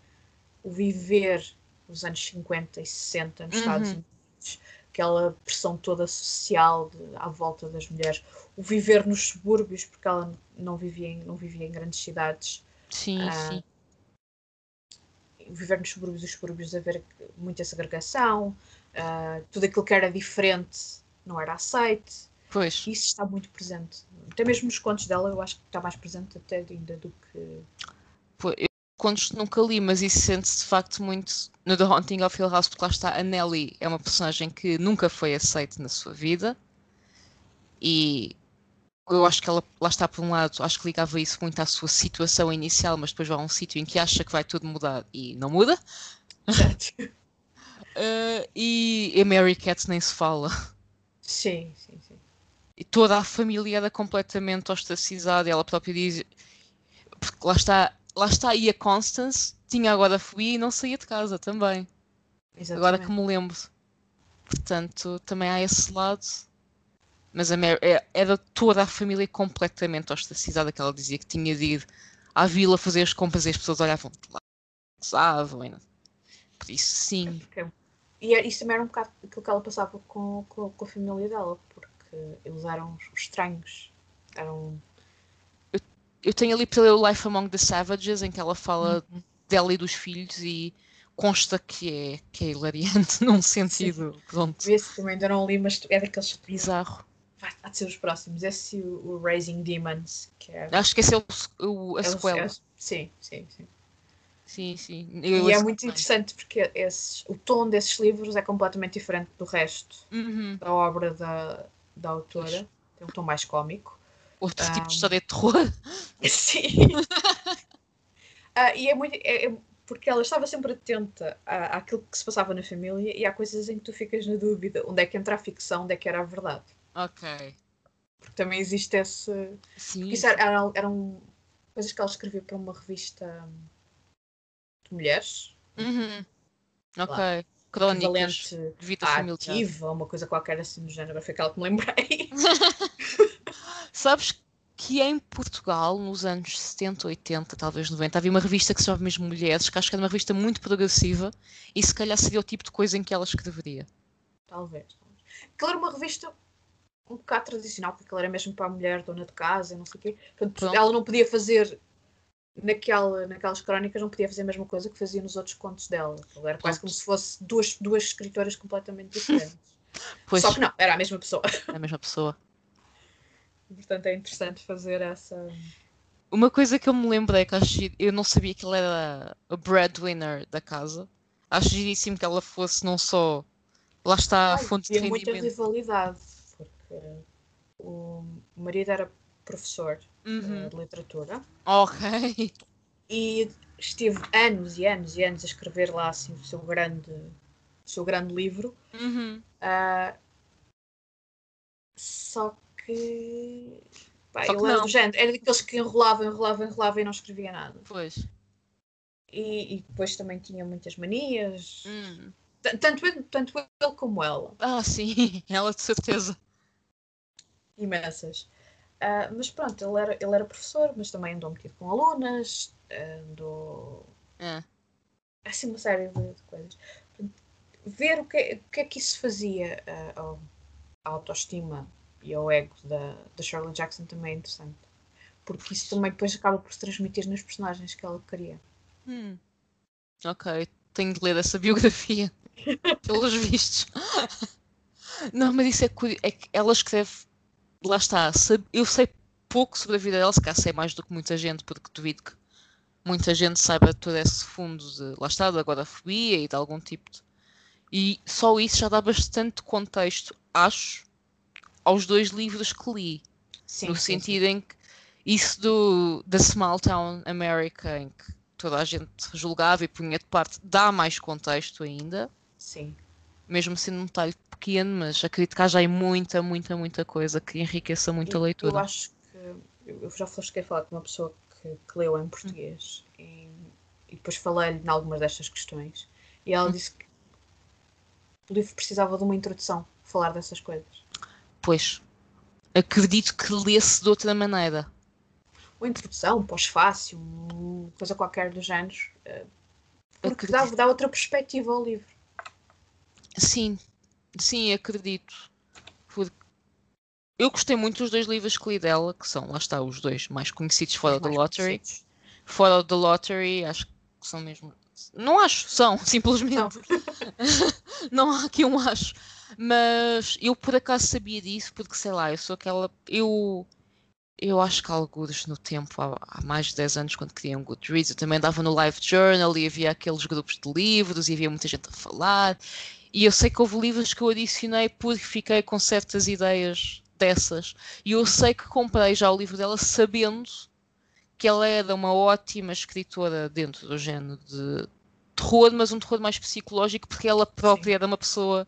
o viver dos anos 50 e 60 nos uhum. Estados Unidos, aquela pressão toda social de, à volta das mulheres, o viver nos subúrbios, porque ela não vivia em, não vivia em grandes cidades. Sim, uh, sim. viver nos subúrbios, os subúrbios haver muita segregação, uh, tudo aquilo que era diferente não era aceite. Pois. Isso está muito presente. Até mesmo nos contos dela, eu acho que está mais presente até ainda do que. Pois, eu contos nunca li, mas isso sente-se de facto muito no The Haunting of Hill House, porque lá está a Nelly, é uma personagem que nunca foi aceita na sua vida e eu acho que ela, lá está por um lado, acho que ligava isso muito à sua situação inicial, mas depois vai a um sítio em que acha que vai tudo mudar e não muda. uh, [laughs] e a Mary Cat nem se fala. Sim, sim, sim. E toda a família era completamente ostracizada. Ela própria diz. Porque lá está, lá está aí a Constance, tinha agora fobia e não saía de casa também. Exatamente. Agora que me lembro. Portanto, também há esse lado mas Mary é, era toda a família completamente ostracizada que ela dizia que tinha de ir à vila fazer as compras e as pessoas olhavam de lá, gozavam. Por isso, sim. E é, isso também era um bocado aquilo que ela passava com, com, com a família dela, porque eles eram estranhos. Eram. Eu, eu tenho ali para ler o Life Among the Savages, em que ela fala uhum. dela e dos filhos e consta que é, que é hilariante [laughs] num sentido. Sim. Pronto. Esse também ainda não li, mas é daqueles. Bizarro há de ser os próximos. Esse e o, o Raising Demons, que é. Acho que esse é o, o, a é sequela. É, sim, sim, sim. Sim, sim. Eu e é muito interessante porque esses, o tom desses livros é completamente diferente do resto uhum. da obra da, da autora. Pois. Tem um tom mais cómico. Outro um, tipo de história de terror. [laughs] Sim. uh, [laughs] e é muito. É, é, porque ela estava sempre atenta à, àquilo que se passava na família e há coisas em que tu ficas na dúvida onde é que entra a ficção, onde é que era a verdade. Ok. Porque também existe esse. Sim. Isso era, eram, eram coisas que ela escrevia para uma revista de mulheres. Uhum. Ok. Lá. Crónicas de vida familiar. Ativa, uma coisa qualquer assim do género. Foi aquela que me lembrei. [laughs] Sabes que em Portugal, nos anos 70, 80, talvez 90, havia uma revista que se chamava mesmo Mulheres, que acho que era uma revista muito progressiva e se calhar seria o tipo de coisa em que ela escreveria. Talvez. Aquela era uma revista um bocado tradicional, porque ela era mesmo para a mulher, dona de casa, não sei o quê. Portanto, ela não podia fazer naquela, naquelas crónicas, não podia fazer a mesma coisa que fazia nos outros contos dela. Ela era quase como se fosse duas, duas escritoras completamente diferentes. [laughs] Pois. Só que não, era a mesma pessoa. A mesma pessoa. Portanto, é interessante fazer essa. Uma coisa que eu me lembro é que eu não sabia que ela era a breadwinner da casa. Acho giríssimo que ela fosse não só. Lá está a fonte de rendimento. muita rivalidade o marido era professor uhum. de literatura. Ok. E estive anos e anos e anos a escrever lá assim, o seu grande, o seu grande livro. Uhum. Uh, só que. Pá, só ele era do género, era daqueles que enrolavam, enrolavam, enrolavam e não escrevia nada. Pois. E, e depois também tinha muitas manias. Hum. Tanto, ele, tanto ele como ela. Ah, sim, [laughs] ela de certeza imensas. Uh, mas pronto, ele era, ele era professor, mas também andou metido com alunas, andou. É. Assim, uma série de, de coisas. ver o que, o que é que isso fazia uh, à autoestima e ao ego da, da Shirley Jackson também é interessante. Porque isso também depois acaba por se transmitir nas personagens que ela cria. Hum. Ok, tenho de ler essa biografia. [laughs] pelos vistos. Não, mas isso é, é que ela escreve lá está, eu sei pouco sobre a vida dela, se calhar sei mais do que muita gente, porque duvido que muita gente saiba todo esse fundo de, lá está, da agorafobia e de algum tipo de... E só isso já dá bastante contexto, acho, aos dois livros que li. Sim, no sim, sentido sim. em que isso do da Small Town America, em que toda a gente julgava e punha de parte, dá mais contexto ainda. Sim. Mesmo sendo um detalhe pequeno, mas acredito que há já aí muita, muita, muita coisa que enriqueça muito a leitura. Eu acho que eu já cheguei a falar com uma pessoa que, que leu em português hum. e, e, depois falei-lhe em algumas destas questões e ela hum. disse que o livro precisava de uma introdução falar dessas coisas. Pois, acredito que lesse de outra maneira. Uma introdução, um pós-fácil, coisa qualquer do género, eh, porque dá, dá outra perspectiva ao livro. Sim, Sim, acredito. Porque eu gostei muito dos dois livros que li dela, que são, lá está, os dois mais conhecidos fora do Lottery. Fora do Lottery, acho que são mesmo. Não acho, são, [laughs] simplesmente. Não, não há aqui um acho. Mas eu por acaso sabia disso, porque sei lá, eu sou aquela. Eu, eu acho que alguns no tempo, há, há mais de 10 anos, quando criei um Goodreads, eu também andava no Live Journal e havia aqueles grupos de livros e havia muita gente a falar. E eu sei que houve livros que eu adicionei porque fiquei com certas ideias dessas. E eu sei que comprei já o livro dela sabendo que ela era uma ótima escritora dentro do género de terror, mas um terror mais psicológico, porque ela própria Sim. era uma pessoa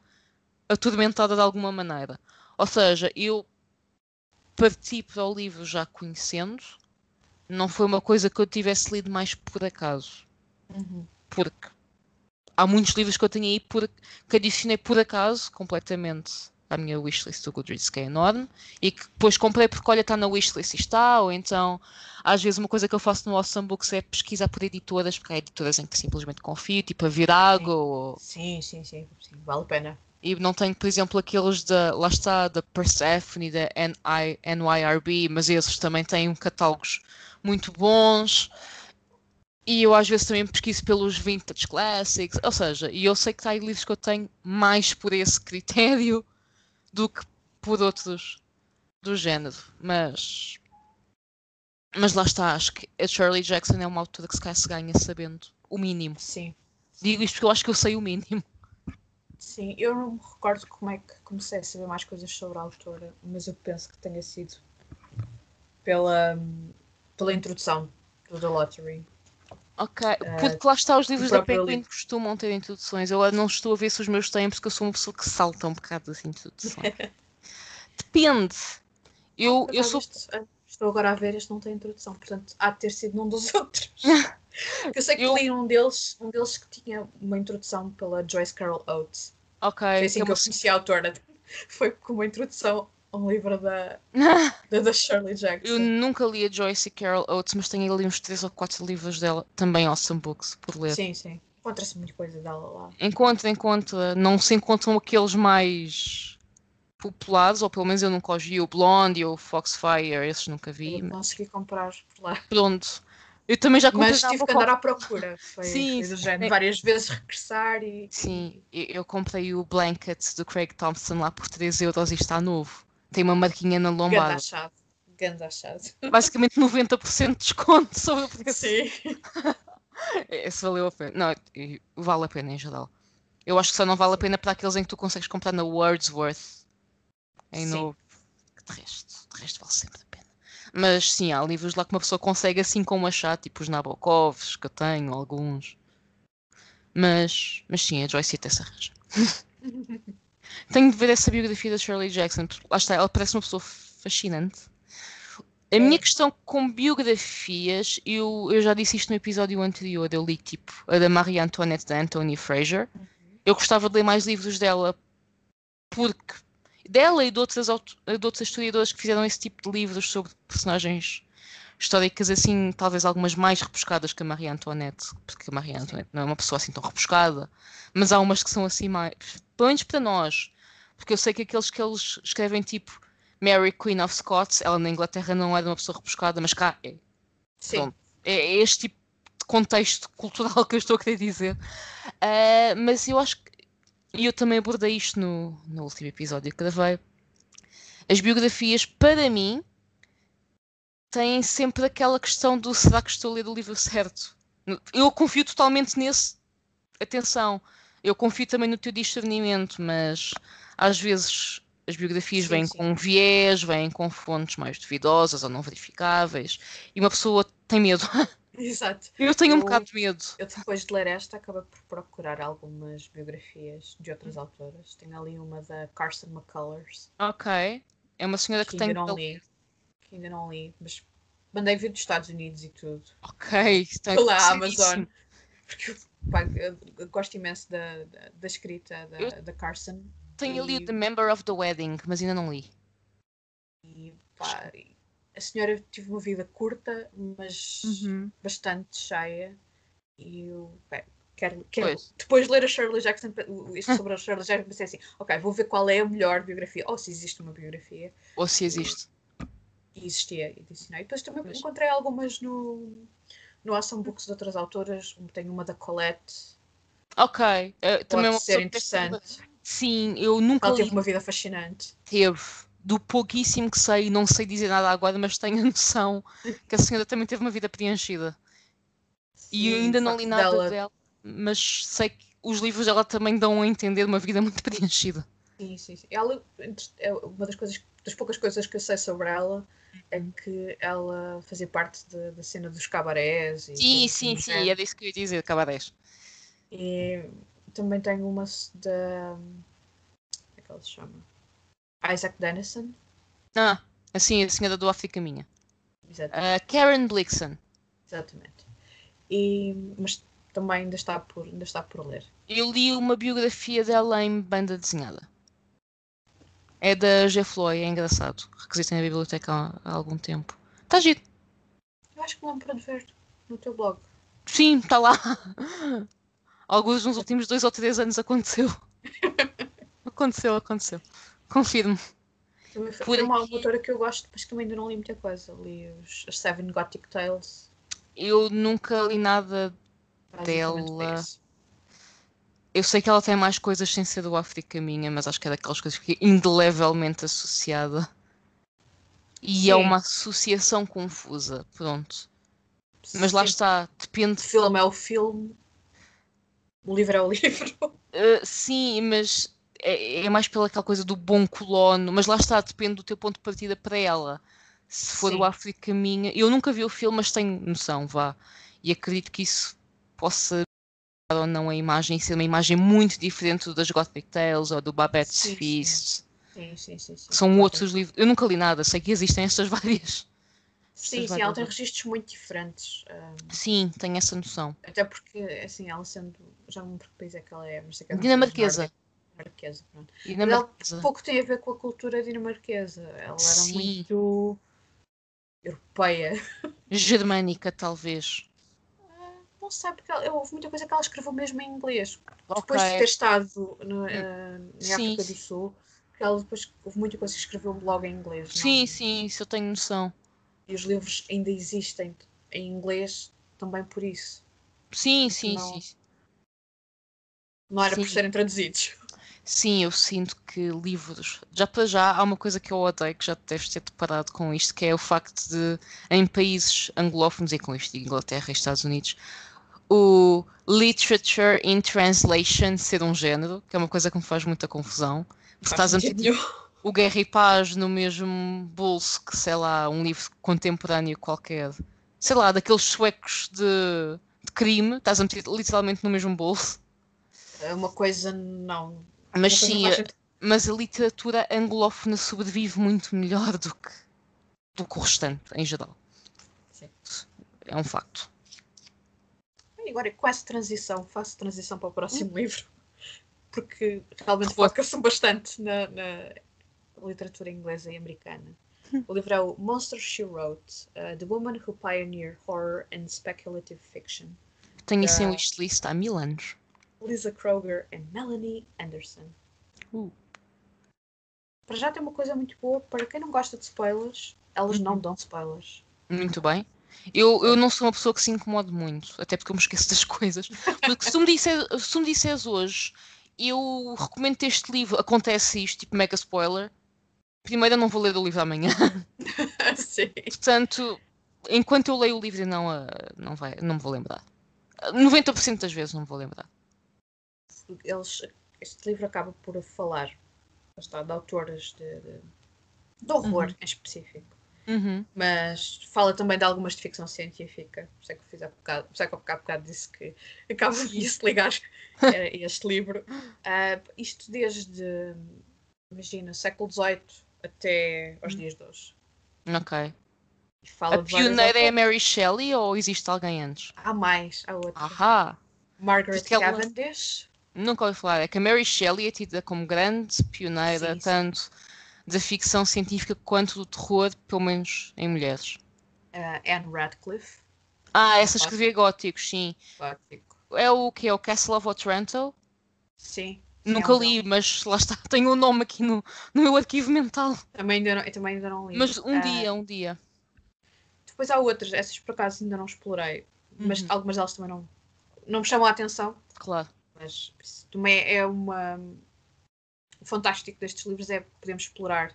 atormentada de alguma maneira. Ou seja, eu parti para o livro já conhecendo, não foi uma coisa que eu tivesse lido mais por acaso. Uhum. Porque há muitos livros que eu tenho aí por, que adicionei por acaso completamente à minha wishlist do Goodreads, que é enorme, e que depois comprei porque, olha, está na wishlist e está, ou então, às vezes, uma coisa que eu faço no Awesome Books é pesquisar por editoras, porque há editoras em que simplesmente confio, tipo a Virago, sim. ou... Sim, sim, sim, sim, vale a pena. E não tenho, por exemplo, aqueles da, lá está, da Persephone, da NI, NYRB, mas esses também têm catálogos muito bons. E eu às vezes também pesquiso pelos Vintage Classics, ou seja, e eu sei que há livros que eu tenho mais por esse critério do que por outros do género, mas mas lá está, acho que a Shirley Jackson é uma autora que se calhar se ganha sabendo o mínimo. Sim. Digo isto porque eu acho que eu sei o mínimo. Sim, eu não me recordo como é que comecei a saber mais coisas sobre a autora, mas eu penso que tenha sido pela, pela introdução do The Lottery. Ok, uh, porque lá está, os livros da Penguin costumam ter introduções. Eu não estou a ver se os meus têm, porque eu sou uma pessoa que salta um bocado das introduções. [laughs] Depende. Eu, eu sou. Este, ah, estou agora a ver, este não tem introdução, portanto há de ter sido num dos [laughs] outros. [laughs] eu sei que eu... li um deles, um deles que tinha uma introdução pela Joyce Carol Oates. Ok. Foi assim que eu conheci a autora. Foi com uma introdução um livro da, [laughs] da, da, Shirley Jackson. Eu nunca li a Joyce Carol Oates, mas tenho ali uns 3 ou 4 livros dela, também awesome books, por ler. Sim, sim. Encontra-se muita coisa dela lá. Encontra, encontra. Não se encontram aqueles mais populares, ou pelo menos eu nunca os vi. O Blonde ou o Foxfire, esses nunca vi. Eu mas... consegui comprar por lá. Pronto. Eu também já comprei. Mas tive que andar à procura. Foi, sim, do género, várias vezes regressar e. Sim, eu comprei o blanket do Craig Thompson lá por 3 euros e está novo. Tem uma marquinha na lombada. Ganda achado. Ganda achado. Basicamente 90% de desconto sobre o preço. Sim. [laughs] Esse valeu a pena. Não, vale a pena em geral. Eu acho que só não vale a pena para aqueles em que tu consegues comprar na Wordsworth. Em novo. De resto, de resto vale sempre a pena. Mas sim, há livros lá que uma pessoa consegue assim como achar, tipo os Nabokovs, que eu tenho, alguns. Mas, mas sim, a Joyce até se arranja. Tenho de ver essa biografia da Shirley Jackson, porque lá está, ela parece uma pessoa fascinante. A minha questão com biografias, eu, eu já disse isto no episódio anterior, eu li tipo a da Marie Antoinette da Anthony Fraser. Eu gostava de ler mais livros dela porque dela e de outras, de outras historiadoras que fizeram esse tipo de livros sobre personagens históricas assim, talvez algumas mais repuscadas que a Marie Antoinette, porque a Marie Antoinette não é uma pessoa assim tão repuscada, mas há umas que são assim mais, pelo menos para nós, porque eu sei que aqueles que eles escrevem tipo Mary Queen of Scots, ela na Inglaterra não era uma pessoa repuscada, mas cá é. Sim. Pronto, é, é este tipo de contexto [laughs] cultural que eu estou a querer dizer. Uh, mas eu acho que, e eu também abordei isto no, no último episódio que gravei, as biografias, para mim, têm sempre aquela questão do será que estou a ler o livro certo? Eu confio totalmente nesse. Atenção, eu confio também no teu discernimento, mas às vezes as biografias sim, vêm sim. com viés, vêm com fontes mais duvidosas ou não verificáveis e uma pessoa tem medo. [laughs] Exato. Eu tenho eu, um bocado de medo. Eu depois de ler esta acabo por procurar algumas biografias de outras autoras. Tenho ali uma da Carson McCullers. Ok. É uma senhora que, que tem. Não li ainda não li, mas mandei vir dos Estados Unidos e tudo. Ok, está pela Amazon. Porque pá, eu gosto imenso da, da, da escrita da, eu da Carson. Tenho e... ali The Member of the Wedding, mas ainda não li. E pá, a senhora teve uma vida curta, mas uhum. bastante cheia. E eu pá, quero, quero depois de ler a Shirley Jackson, isto sobre a Shirley Jackson, pensei assim: ok, vou ver qual é a melhor biografia, ou se existe uma biografia. Ou se existe e existia e adicionei. Depois também encontrei algumas no, no Awesome Books de outras autoras, tenho uma da Colette. Ok. Uh, também é uma ser interessante. Sim, eu nunca Ela li. teve uma vida fascinante. Teve. Do pouquíssimo que sei, não sei dizer nada agora, mas tenho a noção [laughs] que a senhora também teve uma vida preenchida. E eu Sim, ainda o não li nada dela- dela, mas sei que os livros dela também dão a entender uma vida muito [laughs] preenchida. Sim, sim, sim. Ela, é uma das coisas, das poucas coisas que eu sei sobre ela é Uhum. que ela fazia parte de- da cena dos cabarés. E Sim, sim, sim, género. era isso que eu ia dizer, cabarés. E também tenho uma da. Como é que ela se chama? Isaac Dennison. Ah, assim, a senhora do África Minha. A Karen Blixen. exatamente. E, mas também ainda está, por, ainda está por ler. Eu li uma biografia dela em banda desenhada. É da G. Floyd, é engraçado. Requisitei na biblioteca há, há algum tempo. Está giro. Eu acho que lembro de ver no teu blog. Sim, está lá. Alguns nos últimos dois ou três anos aconteceu. [laughs] Aconteceu, aconteceu. Confirmo. Também foi, Por uma aqui- autora que eu gosto, mas também ainda não li muita coisa. Li os, as Seven Gothic Tales. Eu nunca li nada. foi Dela. Eu sei que ela tem mais coisas sem ser do África Minha, mas acho que é daquelas coisas que é indelevelmente associada. E é Sim. uma associação confusa, pronto. Mas lá Sim, está, O depende. filme é o filme, o livro é o [laughs] livro. Uh, sim, mas é, é mais pela aquela coisa do bom colono, mas lá está, depende do teu ponto de partida para ela. Se for Sim. o África Minha, eu nunca vi o filme, mas tenho noção, vá. E acredito que isso possa ou não a imagem ser uma imagem muito diferente das Gothic Tales ou do Babette's Sim. Feast. Sim, sim, sim. sim. São Ela outros livros. Eu nunca li nada, sei que existem estas [laughs] várias. Sim, Estas sim, ela várias- tem registros muito diferentes. ah, Sim, tenho essa noção. até porque, assim, ela sendo. Já não lembro que país é que ela é, mas sei que é um Dinamarquesa. Dinamarquesa, pronto. E na ela pouco tem a ver com a cultura dinamarquesa. Ela era muito. europeia. [laughs] Germânica, talvez. Não sei, porque ela, houve muita coisa que ela escreveu mesmo em inglês. Ok. Depois de ter estado no, ah, em Sim, África do Sul, porque ela depois houve muita coisa que escreveu logo em inglês. não- Sim, sim, isso eu tenho noção. E os livros ainda existem em inglês também por isso. Sim, sim, Não. sim. Não era por Sim. serem traduzidos. Sim, eu sinto que livros. Já para já há uma coisa que eu odeio, que já deves ter deparado com isto, que é o facto de, em países anglófonos, e com isto, Inglaterra e Estados Unidos, o literature in translation ser um género, que é uma coisa que me faz muita confusão. Porque estás a meter o Guerra e Paz no mesmo bolso que, sei lá, um livro contemporâneo qualquer. Sei lá, daqueles suecos de, de crime, estás a meter literalmente no mesmo bolso. É Uma coisa não. Mas coisa sim, mas a literatura anglófona sobrevive muito melhor do que, do que o restante, em geral. Sim. É um facto. E agora, com essa transição, faço transição para o próximo livro, porque realmente foca-se bastante na, na literatura inglesa e americana. O livro é o Monster She Wrote, uh, The Woman Who Pioneered Horror and Speculative Fiction, Tenho isso em wishlist há mil anos. Lisa Kroger e Melanie Anderson. Uh. Para já tem uma coisa muito boa, para quem não gosta de spoilers, elas não Uhum. dão spoilers. Muito bem. Eu, eu não sou uma pessoa que se incomode muito, até porque eu me esqueço das [laughs] coisas. Porque se me, disser, se me disseres hoje, eu recomendo este livro, acontece isto, tipo mega spoiler. Primeiro eu não vou ler o livro amanhã. [laughs] Sim. Portanto, enquanto eu leio o livro, não, ah, não, vai, não me vou lembrar. Ah, 90% das vezes não me vou lembrar. Eles, este livro acaba por falar está, de autoras de, de, de horror Uhum. em específico. Uhum. Mas fala também de algumas de ficção científica. Por isso é que eu fiz há bocado, por isso é que eu há bocado disse que [laughs] acaba de se ligar a este livro. Ah, isto desde, imagina, século XVIII até aos Hum. dias de hoje. Ok. E fala A pioneira é a. Mary Shelley ou existe alguém antes? Há mais, há outra. Ahá! Margaret Porque ela- Cavendish. Nunca ouvi falar. É que a Mary Shelley é tida como grande pioneira, Sim, sim. Da ficção científica quanto do terror, pelo menos em mulheres. ah, Anne Radcliffe. Ah, essa escrevia góticos, sim. Gótico. É o que é o Castle of Otranto? Sim. Nunca é um li, mas lá está, [laughs] tenho o nome aqui no, no meu arquivo mental. Também ainda não, eu também ainda não li. Mas um Ah, dia, um dia. Depois há outras, essas por acaso ainda não explorei. mas Uhum. algumas delas também não, não me chamam a atenção. Claro. Mas também é uma. O fantástico destes livros é podemos explorar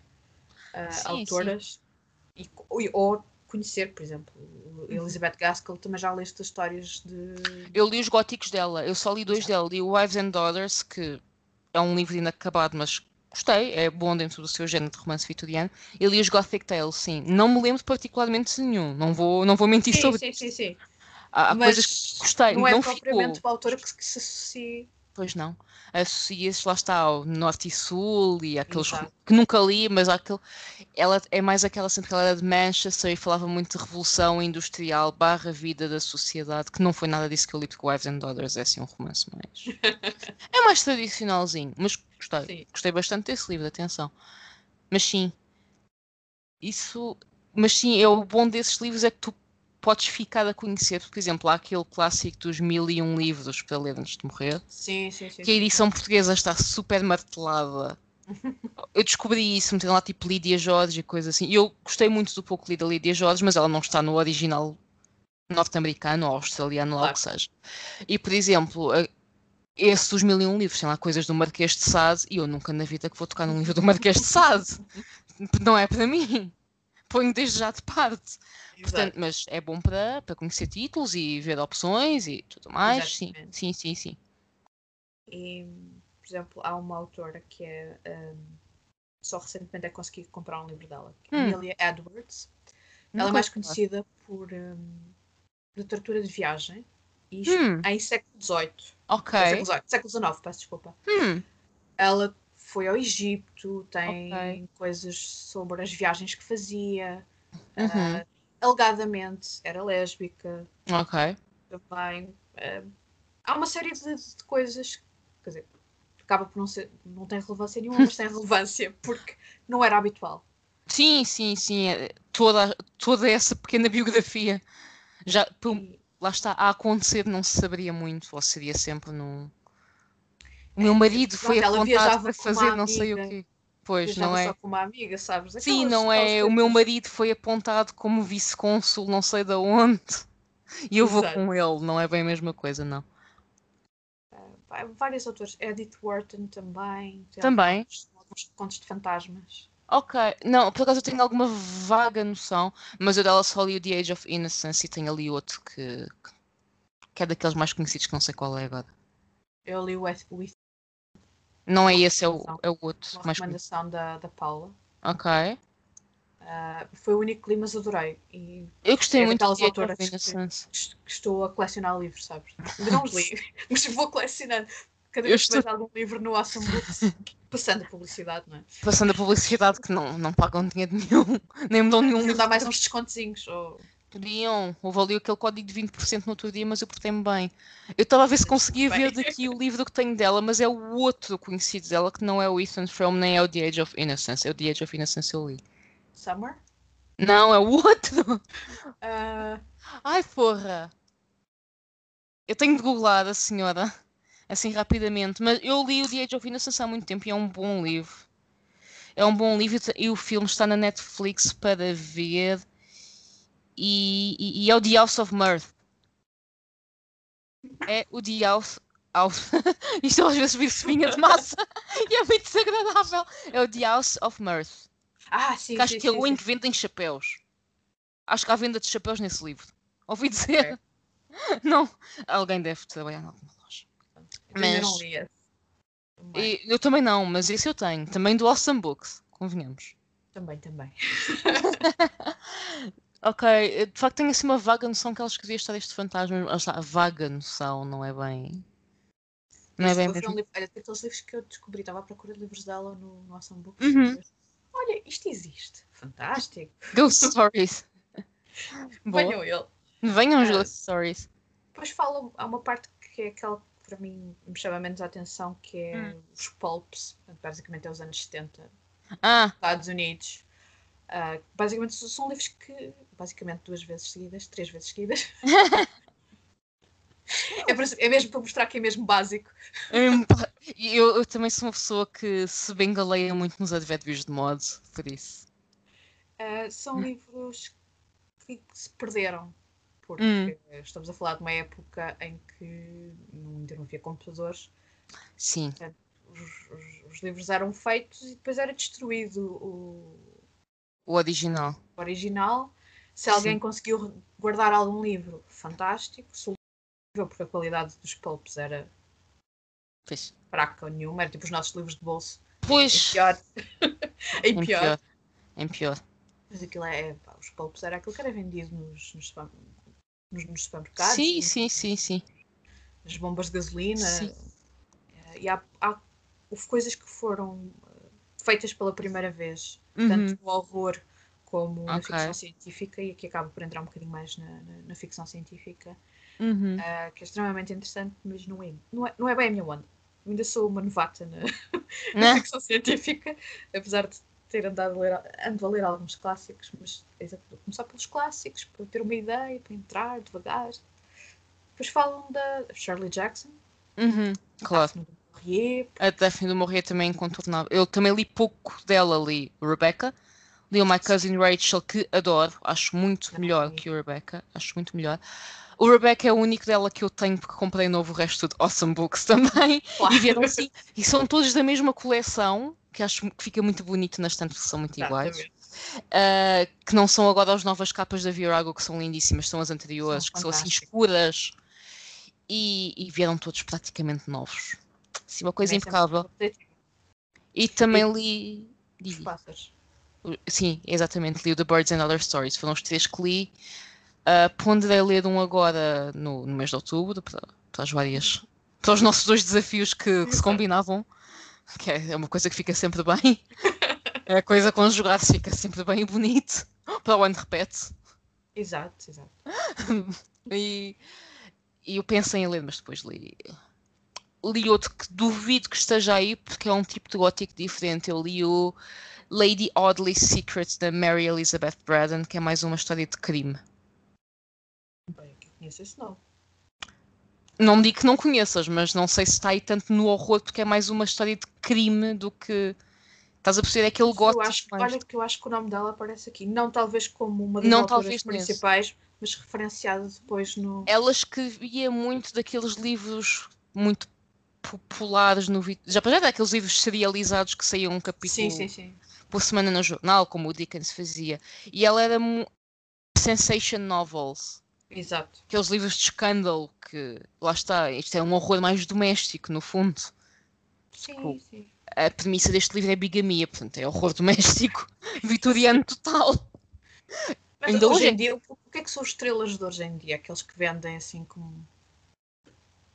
ah, Sim, autoras E, co- ou conhecer, por exemplo, Uhum. Elizabeth Gaskell, também já leste as histórias de. Eu li os góticos dela, eu só li dois dela. Li o Wives and Daughters, que é um livro inacabado, mas gostei, é bom dentro do seu género de romance vitoriano. E li os Gothic Tales, sim. Não me lembro particularmente de nenhum, não vou, não vou mentir Sim, sobre sim, sim, sim. Há, há coisas que gostei, não é não propriamente ficou. uma autora que, que se associe. Pois não. Associa-se, lá está, ao Norte e Sul e aqueles que nunca li, mas aquele. Ela é mais aquela, sempre que ela era de Manchester e falava muito de revolução industrial barra vida da sociedade, que não foi nada disso que eu li, porque Wives and Daughters é assim um romance mais. [laughs] é mais tradicionalzinho, mas gostei. Sim. Gostei bastante desse livro, atenção. Mas sim, isso. Mas sim, é o bom desses livros é que tu podes ficar a conhecer. Por exemplo, há aquele clássico dos mil e um livros para ler antes de morrer Sim, sim, sim. que a edição portuguesa está super martelada. [laughs] Eu descobri isso, metendo lá tipo Lídia Jorge e coisa assim. Eu gostei muito do pouco que li da Lídia Jorge, mas ela não está no original norte-americano ou australiano, lá o Claro. que seja. E por exemplo, esse dos mil e um livros tem lá coisas do Marquês de Sade e eu nunca na vida que vou tocar num livro do Marquês de Sade. [laughs] Não é para mim. Ponho desde já de parte. Portanto, mas é bom para, para conhecer títulos e ver opções e tudo mais. Sim, Exatamente. sim, sim, sim. E, por exemplo, há uma autora que é. hum, só recentemente é consegui comprar um livro dela, que é Hum. Amelia Edwards. Ela é mais conhecida por hum, literatura de viagem, e isto Hum. em século XVIII. Ok. Século século XIX, peço desculpa. Hum. Ela foi ao Egito, tem Ok. coisas sobre as viagens que fazia. Uhum. ah, alegadamente era lésbica Ok. também. ah, há uma série de, de coisas, quer dizer, acaba por não ser, não tem relevância nenhuma, mas tem [laughs] relevância porque não era habitual. Sim, sim, sim. é- Toda, toda essa pequena biografia já lá está a acontecer, não se saberia muito, ou seria sempre num. O meu marido pronto, foi ela apontado para fazer não sei o quê. Pois, não é? só com uma amiga, sabes? Sim, Aquelas- não aquelas é? O meu marido foi apontado como vice-cônsul, não sei de onde. E eu vou Exato. com ele, não é bem a mesma coisa, não. Há vários autores, Edith Wharton também. Também. Alguns, alguns contos de fantasmas. Ok, não, por acaso eu tenho alguma vaga noção, mas eu dela só li o The Age of Innocence e tenho ali outro que, que é daqueles mais conhecidos que não sei qual é agora. Eu li o With Não é esse, é o, é o outro uma conhecido. recomendação da, da Paula. Ok. Ah, foi o único que li, mas adorei. E Eu gostei É muito daquelas de autoras que- est- que estou a colecionar livros, sabes? Ainda não os li, [laughs] [laughs] mas vou colecionando. Cada vez que estou- vejo algum livro no Awesome Books, passando a publicidade, não é? Passando a publicidade que não, não pagam dinheiro nenhum, [laughs] nem me dão nenhum Não dá mais uns descontezinhos. Ou... Podiam, houve ali aquele código de 20% no outro dia, mas eu portei-me bem. Eu estava a ver se conseguia Bem. ver daqui o livro que tenho dela, mas é o outro conhecido dela, que não é o Ethan Frome, nem é o The Age of Innocence. É o The Age of Innocence eu li. Summer? Não, é o outro! Ah, Ai, porra! Eu tenho de googlar a senhora, assim rapidamente, mas eu li o The Age of Innocence há muito tempo e é um bom livro. É um bom livro e o filme está na Netflix para ver. E, e- e é o The House of Mirth. É o The House. House. [laughs] Isto às vezes vira espinha de massa [laughs] e é muito desagradável. É o The House of Mirth. ah, sim, Que acho sim, que é o em que vendem chapéus. Acho que há venda de chapéus nesse livro. Ouvi dizer. [laughs] Não, alguém deve trabalhar em alguma loja. Eu ainda não Mas- li esse. E eu também não, mas esse eu tenho. Também do Awesome Books, convenhamos. também, também. Ok, eu, de facto tenho assim uma vaga noção que ela escrevia estar este fantasma. Lá está, a vaga noção, não é bem. Não é bem foi um mesmo. livro, daqueles livros que eu descobri, estava à procura de livros dela no, no Awesome Books. Uhum. Olha, isto existe. Fantástico. [laughs] Ghost Stories. [laughs] Venham ele. Venham os Ah. Ghost Stories. Depois fala, há uma parte que é aquela que para mim me chama menos a atenção, que é Hum. os pulps, basicamente é os anos 70, Ah, Estados Unidos. Ah, basicamente são livros que, basicamente duas vezes seguidas, três vezes seguidas. [laughs] é, para- é mesmo para mostrar que é mesmo básico. hum, eu, eu também sou uma pessoa que se bengaleia muito nos advérbios de modo, por isso. Ah, são Hum. livros que se perderam. porque Hum. estamos a falar de uma época em que não, ainda não havia computadores, Sim. os, os- os livros eram feitos e depois era destruído o O original. original. Se alguém Sim. conseguiu guardar algum livro, fantástico. Se o porque a qualidade dos pulps era Pois. fraca nenhuma, era tipo os nossos livros de bolso. Em Pois. pior. [laughs] em Em pior. pior. Em pior. Mas aquilo é, pá, os pulps era aquilo que era vendido nos, nos, nos- nos supermercados. Sim, nos- sim, sim, sim. As bombas de gasolina. Sim. Eh, E há, há- coisas que foram eh, feitas pela primeira vez, Uhum. tanto no horror como na Ok. ficção científica, e aqui acaba por entrar um bocadinho mais na, na- na ficção científica, Uhum. eh, que é extremamente interessante, mas não é, não é, não é bem a minha onda. Eu ainda sou uma novata na, [laughs] na Né? ficção científica, apesar de ter andado a ler, ando a ler alguns clássicos, mas exato, começar pelos clássicos, para ter uma ideia, para entrar devagar. Depois falam da Shirley Jackson, Uhum. Claro. Daphne du Maurier, A Daphne do Morrer também é incontornável. Eu também li pouco dela, li o Rebecca. Li o My Cousin Rachel, que adoro. Acho muito melhor que o Rebecca. Acho muito melhor. O Rebecca é o único dela que eu tenho porque comprei novo o resto de Awesome Books [laughs] também. claro. E vieram assim. E são todos da mesma coleção, que acho que fica muito bonito nas tantas que são muito iguais. Uh, que não são agora as novas capas da Virago, que são lindíssimas, são as anteriores, São que são assim escuras. E, e vieram todos praticamente novos. Sim, uma coisa impecável. E também li. li- pássaros. Sim, exatamente, li o The Birds and Other Stories. Foram os três que li. Uh, ponderei ler um agora no, no mês de outubro, para, para as várias. Para os nossos dois desafios que, que se combinavam. Que é uma coisa que fica sempre bem. É a coisa conjugada, fica sempre bem bonito. Para o ano repete. Exato, exato. [laughs] E, e eu pensei em ler, mas depois li. Li outro que duvido que esteja aí, porque é um tipo de gótico diferente. Eu li o Lady Oddly Secret da Mary Elizabeth Braddon, que é mais uma história de crime. Bem, aqui conheço esse nome. Não digo que não conheças, mas não sei se está aí tanto no horror, porque é mais uma história de crime do que. Estás a perceber? É aquele mais- olha que eu acho que o nome dela aparece aqui. Não talvez como uma das Não, autoras talvez nesse. principais, mas referenciada depois no. Ela escrevia muito daqueles livros muito populares no já para já daqueles livros serializados que saíam um capítulo Sim, sim, sim. Por semana no jornal, como o Dickens fazia. E ela era sensation novels, Exato. aqueles livros de escândalo que lá está, isto é um horror mais doméstico no fundo. Sim, sim. A premissa deste livro é bigamia, portanto é horror doméstico [laughs] vitoriano total. Mas Ainda hoje hoje é- em dia, o que é que são estrelas de hoje em dia? Aqueles que vendem assim como.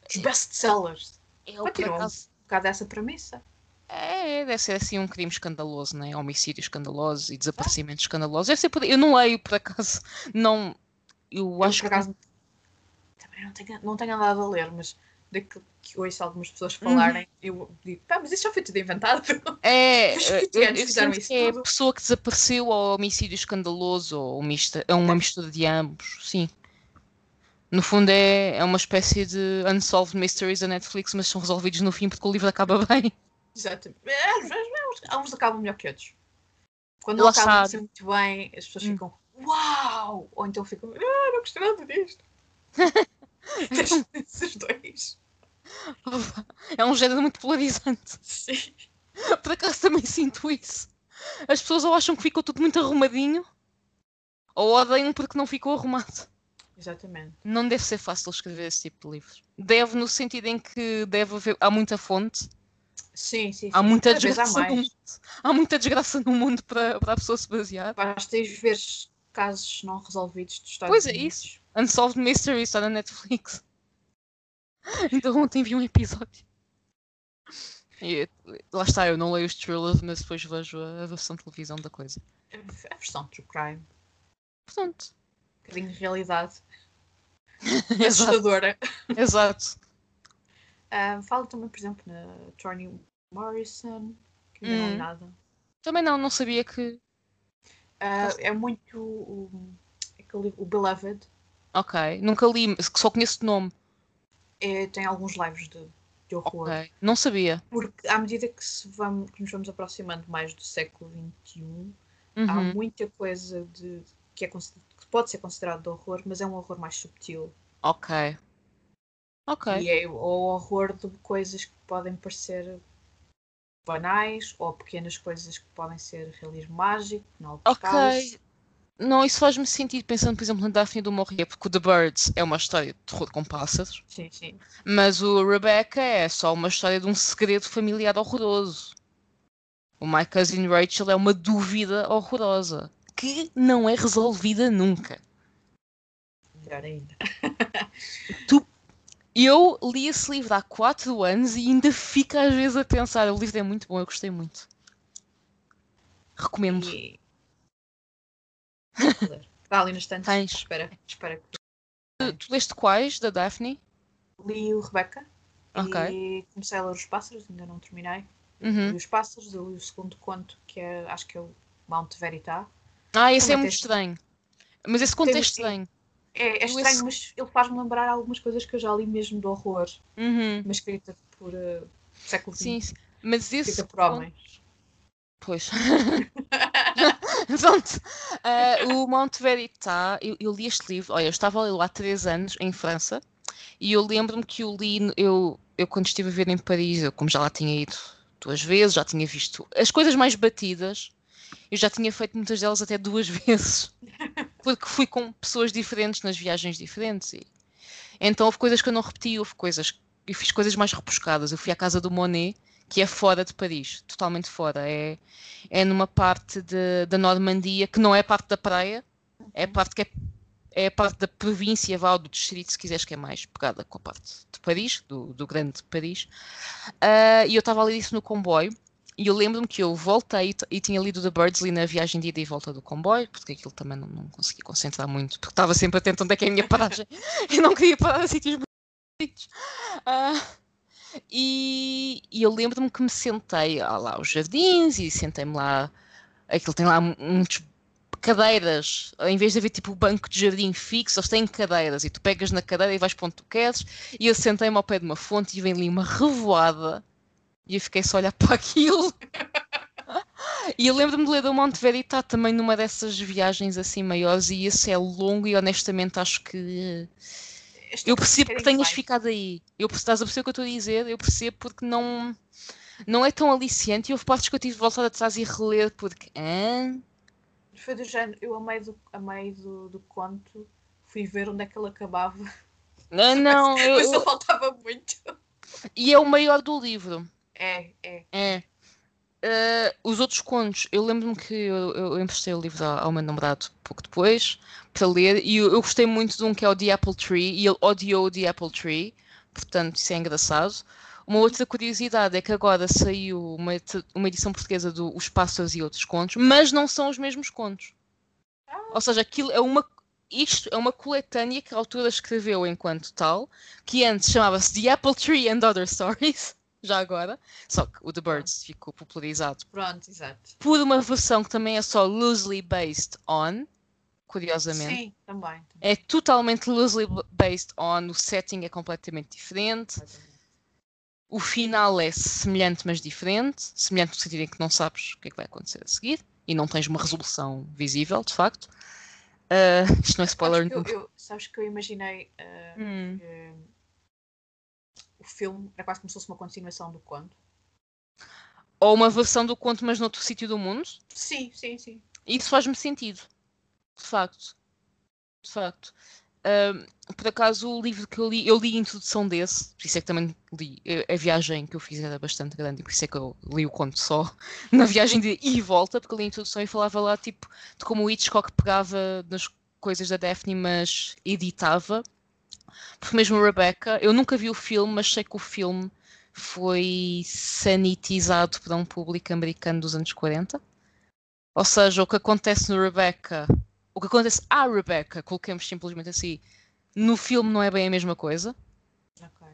Os best-sellers. Eu, por Continuam um bocado dessa premissa. É, deve ser assim um crime escandaloso, né? Homicídio escandaloso e desaparecimento escandaloso. Deve ser por... Eu não leio, por acaso. Não. Eu Eu, acho por que. acaso, também não tenho, não tenho andado a ler, mas daquilo que ouço algumas pessoas Uhum. falarem, eu digo, pá, mas isso já foi tudo inventado. [laughs] É, eu, eu fizeram isso é a pessoa que desapareceu ou homicídio escandaloso ou mista, é uma mistura de ambos, sim. No fundo é, é uma espécie de Unsolved Mysteries da Netflix, mas são resolvidos no fim porque o livro acaba [laughs] bem. Exatamente. É, às vezes, há uns que acabam melhor que outros. Quando não acabam assim muito bem, as pessoas Hum. ficam uau! Ou então ficam, ah, não gostei nada disto. [laughs] Esses dois. É um género muito polarizante. Sim. Por acaso também sinto isso. As pessoas ou acham que ficou tudo muito arrumadinho, ou odeiam porque não ficou arrumado. Exatamente. Não deve ser fácil escrever esse tipo de livros. Deve no sentido em que deve haver, há muita fonte, Sim, sim. há sim. muita Cada vez há desgraça no mundo. Há muita desgraça no mundo para, para a pessoa se basear. Basta ir ver casos não resolvidos dos Estados Pois é Unidos. isso. Unsolved Mysteries está na Netflix. [laughs] Então ontem vi um episódio. E, lá está, eu não leio os thrillers, mas depois vejo a versão de televisão da coisa. A versão True Crime. Portanto, Um bocadinho de realidade. [laughs] Assustadora. exato. Ah, falo também, por exemplo, na Toni Morrison, que ainda não li Hum. nada. Também não, não sabia que. Ah, é muito o, aquele o Beloved. Ok, nunca li, só conheço de nome. É, tem alguns lives de, de horror. Ok, não sabia. Porque à medida que, se vamos, que nos vamos aproximando mais do século XXI, há Uhum. muita coisa de que, é, que pode ser considerado de horror, mas é um horror mais subtil. Ok. Ok. E é o horror de coisas que podem parecer banais ou pequenas coisas que podem ser realismo mágico, alguns Ok. casos. Não, isso faz-me sentido pensando, por exemplo, na Daphne do Maurier, porque o The Birds é uma história de terror com pássaros, Sim, sim. mas o Rebecca é só uma história de um segredo familiar horroroso. O My Cousin Rachel é uma dúvida horrorosa que não é resolvida nunca. Melhor ainda. Eu li esse livro há 4 anos e ainda fico às vezes a pensar. O livro é muito bom, eu gostei muito. Recomendo. E... Está ali no estante. Tens. Espera, espera. Tu, tu leste quais da Daphne? Li o Rebecca Ok. e comecei a ler os pássaros, ainda não terminei. Uhum. Li os pássaros, eu li o segundo conto, que é, acho que é o Mount Verita. Ah, esse é Também muito estranho. Mas esse conto é estranho. É, é estranho, mas ele faz-me lembrar algumas coisas que eu já li mesmo de horror, Uhum. mas escrita por eh, século Sim, XX, sim. Mas esse. escrita por homens. Pois. [laughs] Pronto. Ah, o Mount Verita, eu, eu li este livro, olha, eu estava a lê-lo há três anos em França e eu lembro-me que eu li, eu, eu quando estive a ver em Paris, eu como já lá tinha ido duas vezes, já tinha visto as coisas mais batidas, eu já tinha feito muitas delas até duas [laughs] vezes, porque fui com pessoas diferentes nas viagens diferentes. E... Então houve coisas que eu não repeti, houve coisas, eu fiz coisas mais repuscadas. Eu fui à casa do Monet, que é fora de Paris, totalmente fora. É, é numa parte de, da Normandia que não é parte da praia, é a parte que é, é parte da província, vá, ou do distrito, se quiseres, que é mais pegada com a parte de Paris, do, do grande Paris. Ah, e eu estava a ler isso no comboio. E eu lembro-me que eu voltei e tinha lido The Birds ali na viagem de ida e volta do comboio, porque aquilo também não, não conseguia concentrar muito, porque estava sempre atento onde é que é a minha paragem [laughs] e não queria parar em sítios bonitos. Ah, e, e eu lembro-me que me sentei ah, lá aos jardins e sentei-me lá. Aquilo tem lá muitas cadeiras, em vez de haver tipo banco de jardim fixo, eles têm cadeiras e tu pegas na cadeira e vais para onde tu queres. E eu sentei-me ao pé de uma fonte e vem ali uma revoada e eu fiquei só a olhar [laughs] para aquilo. E eu lembro-me de ler o Monte Verita também numa dessas viagens assim maiores e esse é longo e honestamente acho que Este eu um percebo que bocadinho tenhas mais. ficado aí. Eu estás a perceber o que eu estou a dizer? Eu percebo porque não não é tão aliciante e houve partes que eu tive de voltar atrás e reler porque hã? Foi do género, eu a meio do, a meio do, do conto fui ver onde é que ele acabava, não, não [laughs] eu- mas eu- faltava muito. e é o maior do livro. É, é. É. Eh, os outros contos, eu lembro-me que eu, eu emprestei o livro ao, ao meu namorado pouco depois para ler e eu, eu gostei muito de um que é o The Apple Tree e ele odiou o The Apple Tree, portanto isso é engraçado. Uma outra curiosidade é que agora saiu uma, uma edição portuguesa do Os Pássaros e Outros Contos, mas não são os mesmos contos. Ou seja, aquilo é uma. Isto é uma coletânea que a autora escreveu enquanto tal, que antes chamava-se The Apple Tree and Other Stories, já agora, só que o The Birds ficou popularizado Pronto, exato. por uma versão que também é só loosely based on, curiosamente. Sim, também. também. É totalmente loosely based on, o setting é completamente diferente, o final é semelhante mas diferente, semelhante no sentido em que não sabes o que é que vai acontecer a seguir e não tens uma resolução visível, de facto. Ah, isto não é spoiler eu, nenhum. sabes que eu imaginei ah, Hum. que o filme era quase como se fosse uma continuação do conto. Ou uma versão do conto, mas noutro sítio do mundo. Sim, sim, sim. Isso faz-me sentido. De facto. De facto. Ahm, por acaso, o livro que eu li, eu li a introdução desse, por isso é que também li. A, a viagem que eu fiz era bastante grande, e por isso é que eu li o conto só [laughs] na viagem de e volta, porque eu li a introdução e falava lá tipo de como o Hitchcock pegava nas coisas da Daphne, mas editava. Porque mesmo Rebecca, eu nunca vi o filme, mas sei que o filme foi sanitizado para um público americano dos anos 40. Ou seja, o que acontece no Rebecca, o que acontece à Rebecca, coloquemos simplesmente assim, no filme não é bem a mesma coisa. Ok.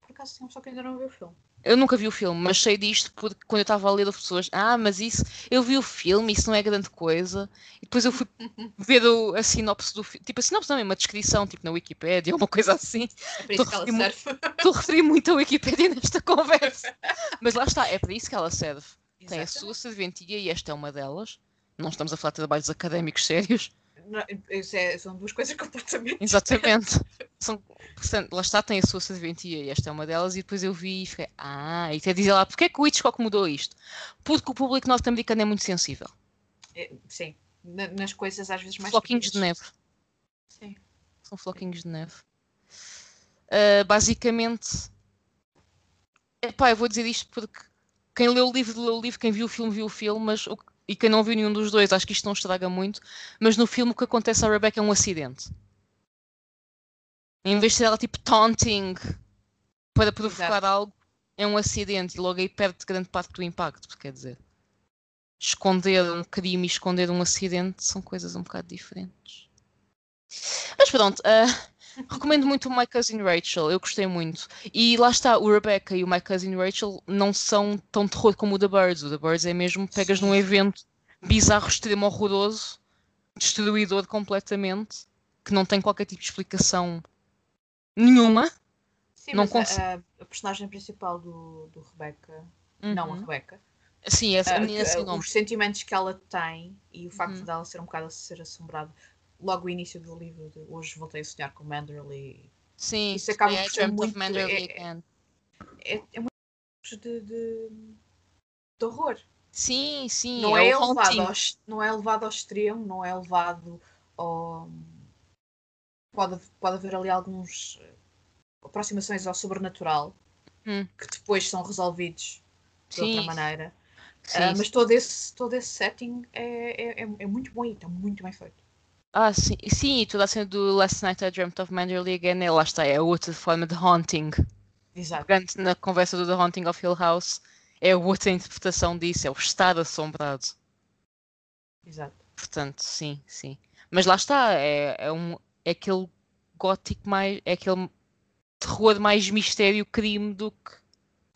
Por acaso sim, só que ainda não viu o filme. Eu nunca vi o filme, mas sei disto porque quando eu estava a ler as pessoas, ah, mas isso, eu vi o filme, isso não é grande coisa. E depois eu fui [laughs] ver o- a sinopse do filme, tipo a sinopse não é uma descrição, tipo na Wikipédia, uma coisa assim. É para isso que ela [laughs] Tô referi- serve. Estou a referir muito a Wikipédia nesta conversa. Mas lá está, é para isso que ela serve. Tem a Exatamente. sua serventia e esta é uma delas. Não estamos a falar de trabalhos académicos sérios. Não, é- são duas coisas [laughs] completamente Exatamente. São, portanto, lá está, tem a sua serventia e esta é uma delas. E depois eu vi e fiquei, ah, e até dizer lá, porque é que o Hitchcock mudou isto? Porque o público norte-americano é muito sensível. É, sim, na- nas coisas às vezes mais. Floquinhos de pequenas. neve. Sim. São floquinhos de neve. Uh, basicamente, epá, eu vou dizer isto porque quem leu o livro, leu o livro, quem viu o filme, viu o filme, mas o- e quem não viu nenhum dos dois, acho que isto não estraga muito. Mas no filme o que acontece à Rebecca é um acidente. Em vez de ser ela tipo taunting para provocar Exato. algo, é um acidente e logo aí perde grande parte do impacto, quer dizer. Esconder um crime e esconder um acidente são coisas um bocado diferentes. Mas pronto, ah, recomendo muito o My Cousin Rachel, eu gostei muito. E lá está, o Rebecca e o My Cousin Rachel não são tão terror como o The Birds. O The Birds é mesmo, pegas num evento bizarro, extremo, horroroso, destruidor completamente, que não tem qualquer tipo de explicação nenhuma. Sim, Não mas a, a- a personagem principal do, do Rebecca, não a Uhum. Rebecca, Sim, essa, a nome. os sentimentos que ela tem e o facto Uhum. dela ser um bocado a ser assombrada. Logo o início do livro, de hoje voltei a sonhar com Manderley. Sim, isso acaba I por ser muito- Manderley é- again. É, é muito de, de, de horror. Sim, sim, não, é é o levado haunting. ao, não é levado ao extremo, não é levado ao. Pode, pode haver ali alguns eh, aproximações ao sobrenatural Hum. que depois são resolvidos de Sim, outra maneira. sim, Ah, mas todo esse, todo esse setting é, é, é, é muito bom e está muito bem feito. Ah, sim, sim, e toda a cena do Last Night I Dreamt of Manderley Again, é, lá está, é outra forma de haunting. Exato. Pegando na conversa do The Haunting of Hill House, é outra interpretação disso, é o estar assombrado. Exato. Portanto, sim, sim. Mas lá está, é, é, um, é aquele gótico mais. é aquele terror mais mistério crime do que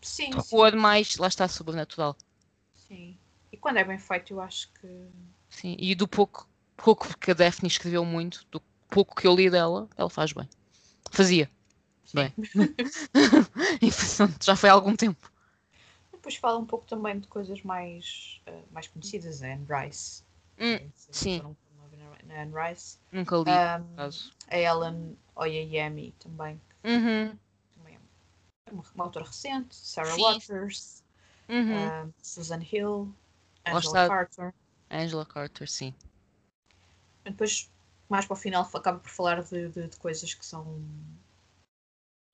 Sim, sim, terror mais. lá está, sobrenatural. sim. E quando é bem feito, eu acho que. Sim. E do pouco, pouco que a Daphne escreveu muito, do pouco que eu li dela, ela faz bem. Fazia. Bem. [laughs] E, portanto, já foi há algum tempo. Depois fala um pouco também de coisas mais, ah, mais conhecidas, a Anne Rice. Hum, sim. foram na Anne Rice. Nunca li, acaso. a Ellen Oyeyemi também, Uhum, também é uma, uma autora recente, Sarah Sim. Waters, uhum. ah, Susan Hill, Angela. Carter. Angela Carter, sim. Depois, mais para o final, acaba por falar de, de- de coisas que são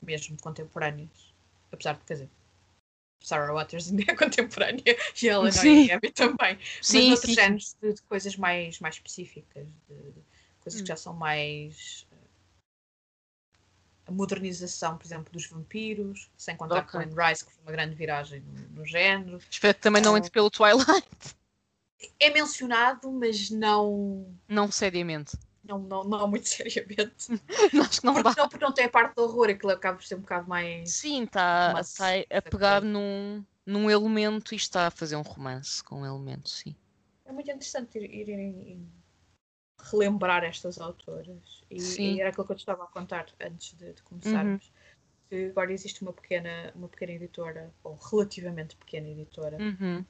mesmo contemporâneas. Apesar de, quer dizer, Sarah Waters ainda é [laughs] contemporânea e a Ellen Sim. Oyeyemi também. Mas Sim, sim, sim. géneros de, de coisas mais, mais específicas, de, de coisas Hum. que já são mais. eh, A modernização, por exemplo, dos vampiros, sem contar Ok. com Anne Rice, que foi uma grande viragem no, no género. Espero que também não entre pelo Twilight. É mencionado, mas não, Não seriamente. não, não, não muito [laughs] seriamente. [laughs] Acho que não Porque dá. não, porque não tem a parte do horror, aquilo acaba por ser um bocado mais. Sim, está tá a pegar num, num elemento e está a fazer um romance com um elemento, sim. É muito interessante ir, ir, ir- ir relembrar estas autoras. E, Sim. e era aquilo que eu te estava a contar antes de, de começarmos. Que agora existe uma pequena, uma pequena editora, ou relativamente pequena editora, Uhum.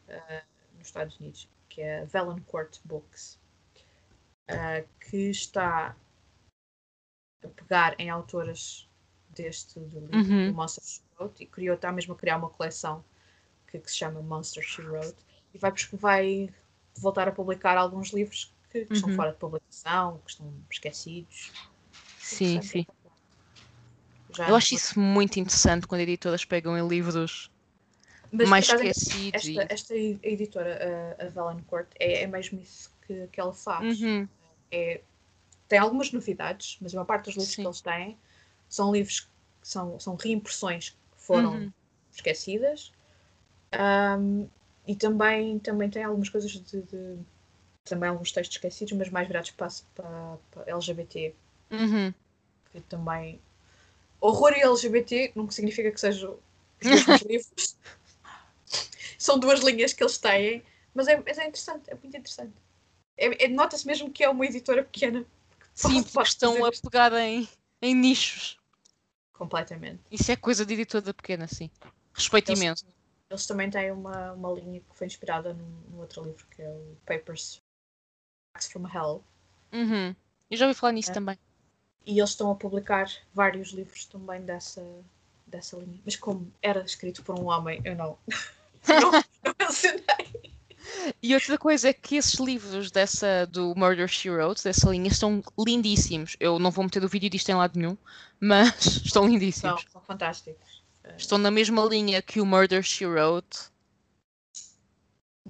nos Estados Unidos, que é a Valancourt Books, ah, que está a pegar em autoras deste do livro, Uhum. do Monster She Wrote, e criou, está mesmo a criar uma coleção que, que se chama Monster She Wrote, e vai, vai voltar a publicar alguns livros que, que estão Uhum. fora de publicação, que estão esquecidos. Sim, sim. Já Eu acho isso muito interessante quando editoras pegam em livros Mas, mais por acaso, esquecidos. e- esta, esta editora, a, a Valancourt, é, é mesmo isso que, que ela faz. Uhum. é- tem algumas novidades, mas a maior parte dos livros Sim. que eles têm são livros que são, são reimpressões que foram Uhum. esquecidas. Ahm, e também, também tem algumas coisas de, de- também alguns textos esquecidos, mas mais virados para, para, para LGBT, Uhum. que também horror e LGBT não significa que sejam os mesmos [laughs] livros. São duas linhas que eles têm, mas é, mas é interessante, é muito interessante. É- é- Nota-se mesmo que é uma editora pequena. Sim, porque estão a pegar em, em nichos. Completamente. Isso é coisa de editora pequena, sim. Respeito Eles- imenso. Eles também têm uma, uma linha que foi inspirada num, num outro livro que é o Papers from Hell, Uhum. Eu já ouvi falar nisso É. também. E eles estão a publicar vários livros também dessa, dessa linha. Mas como era escrito por um homem, eu não. [laughs] [laughs] não, não mencionei. E outra coisa é que esses livros dessa do Murder She Wrote, dessa linha, estão lindíssimos. Eu não vou meter o vídeo disto em lado nenhum, mas [laughs] estão São, lindíssimos. são fantásticos. Eh, Estão na mesma linha que o Murder She Wrote.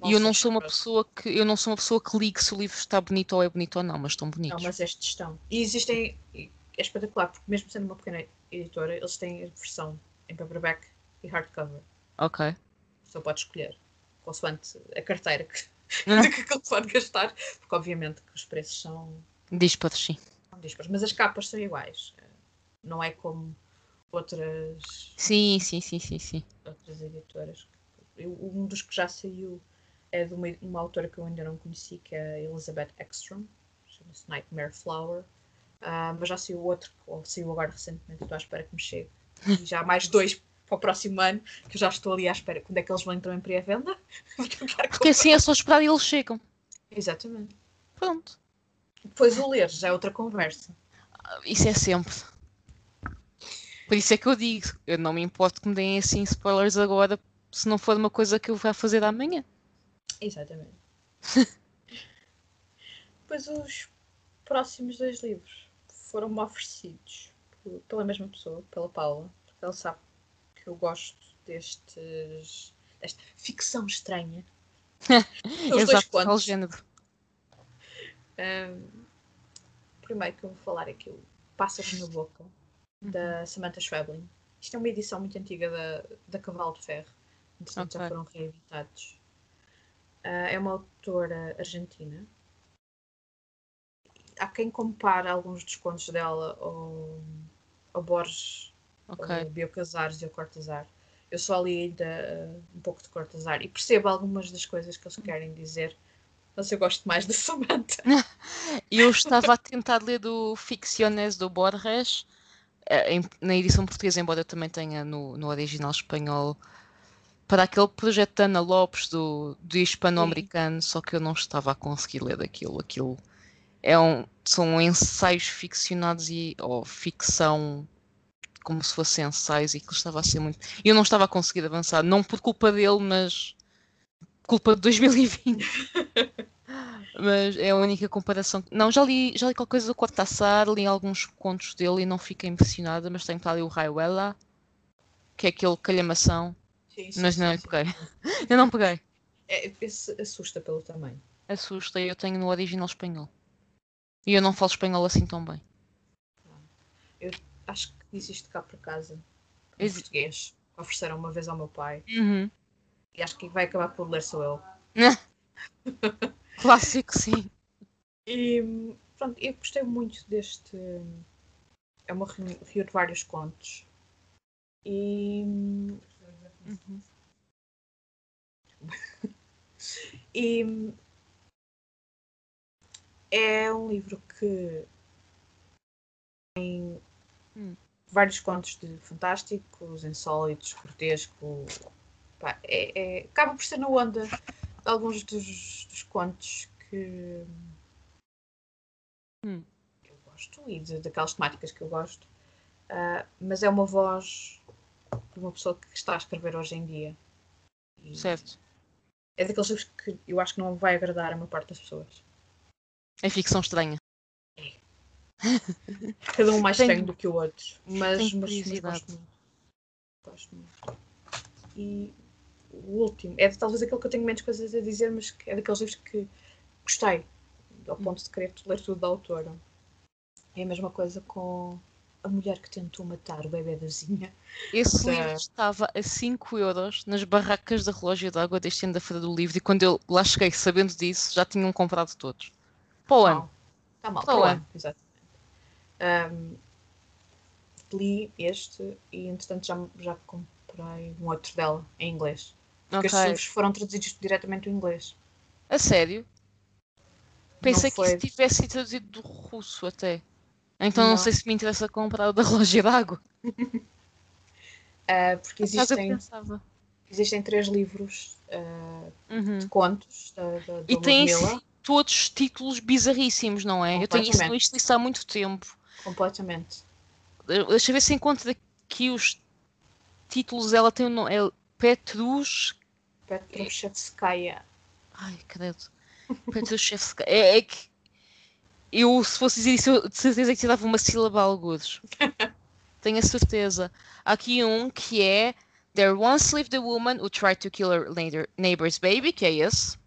E eu não sou uma pessoa que eu não sou uma pessoa que ligue se o livro está bonito ou é bonito ou não, mas estão Não, bonitos. mas estes estão. E existem. É espetacular, porque mesmo sendo uma pequena editora, eles têm a versão em paperback e hardcover. Ok. Pessoa pode escolher, consoante a carteira que, Ah. [laughs] que ele pode gastar, porque obviamente que os preços são, Dispares, sim. são. Mas as capas são iguais. Não é como outras, Sim, sim, sim, sim, sim. outras editoras. Eu- um dos que já saiu é de uma, uma autora que eu ainda não conheci, que é a Elizabeth Ekstrom, chama-se Nightmare Flower. Ah, mas já saiu outro, ou saiu agora recentemente, estou à espera que me chegue. E já há mais dois para o próximo ano, que eu já estou ali à espera. Quando é que eles vão também para a venda? [laughs] Vou tentar Porque assim é só esperar e eles chegam. Exatamente. Pronto. Depois o ler já é outra conversa. Isso é sempre. Por isso é que eu digo, eu não me importo que me deem assim spoilers agora, se não for uma coisa que eu vá fazer amanhã. Exatamente. [laughs] Depois os próximos dois livros foram-me oferecidos pela mesma pessoa, pela Paula, porque ela sabe eu gosto destes desta ficção estranha. [laughs] Os dois contos. género. O primeiro que eu vou falar é que o Pássaros na Boca, da Samantha Schweblin. Isto é uma edição muito antiga da, da Cavalo de Ferro. Entretanto, já Ok. foram reeditados. Ah, é uma autora argentina. Há quem compare alguns dos contos dela ao, ao Borges, Ok. ao Bio Casares e ao Cortazar. Eu só li ainda ah, um pouco de Cortazar e percebo algumas das coisas que eles querem dizer. Mas eu gosto mais da [laughs] Samantha. [laughs] Eu estava a tentar ler do Ficciones do Borges, eh, em- na edição portuguesa, embora eu também tenha no, no original espanhol, para aquele projeto da Ana Lopes do, do hispano-americano, só que eu não estava a conseguir ler aquilo. Aquilo é um, são ensaios ficcionados e, ou ficção como se fossem ensaios e aquilo estava a ser muito. E eu não estava a conseguir avançar, não por culpa dele, mas culpa de 2020. [laughs] Mas é a única comparação. Não, já li, já li qualquer coisa do Cortázar, li alguns contos dele e não fiquei impressionada, mas tenho para ali o Raiuela, que é aquele calhamação, Sim, sim, mas não sim. peguei. [laughs] Eu não peguei. É, assusta pelo tamanho. Assusta, eu tenho no original espanhol. E eu não falo espanhol assim tão bem. Acho que disse isto cá por casa. Em Exi- português. que Ofereceram uma vez ao meu pai. Uhum. E acho que vai acabar por ler sou eu. [laughs] Clássico, sim. E pronto, eu gostei muito deste. É uma reuni- rio de vários contos. E. Uhum. [laughs] E. É um livro que tem Hum. Vários contos de fantásticos, insólitos, grotesco. Pá, é, é- acaba por ser na onda de alguns dos, dos contos que Hum. eu gosto e de, daquelas temáticas que eu gosto. Ah, mas é uma voz de uma pessoa que está a escrever hoje em dia. E Certo. É daqueles livros que eu acho que não vai agradar a maior parte das pessoas. É ficção estranha. Cada um mais Tenho- estranho do que o outro. Mas, mas, mas gosto muito. Gosto muito. E o último, é talvez aquele que eu tenho menos coisas a dizer, mas é daqueles livros que gostei, ao Hum. ponto de querer ler tudo da autora. É a mesma coisa com a mulher que tentou matar o bebê da vizinha. Esse Da- livro estava a 5 euros nas barracas da relógio d'água deste ano da Feira do Livro e quando eu lá cheguei sabendo disso já tinham comprado todos. Para o ano. Está mal, Para o ano. ano, Ahm, li este e entretanto já, já comprei um outro dela em inglês. Porque estes Ok. livros foram traduzidos diretamente do inglês. A sério? Pensei que tivesse sido traduzido do russo até. Então não, Não. sei se me interessa comprar o da relógio d'água. [laughs] Ah, porque existem, existem três livros ah, Uhum. de contos da, da, E Ludmilla. todos títulos bizarríssimos, não é? Eu tenho isso no lista há muito tempo. Completamente. Deixa eu ver se encontro aqui os títulos. Ela tem o nome. É Petrus. Petrushevskaya. Ai, credo. Petrushevskaya. É, é que. Eu, se fosse dizer isso, eu de certeza que te dava uma sílaba a algures. [laughs] Tenho a certeza. Há aqui um que é There once lived a woman who tried to kill her neighbor's baby, que é esse.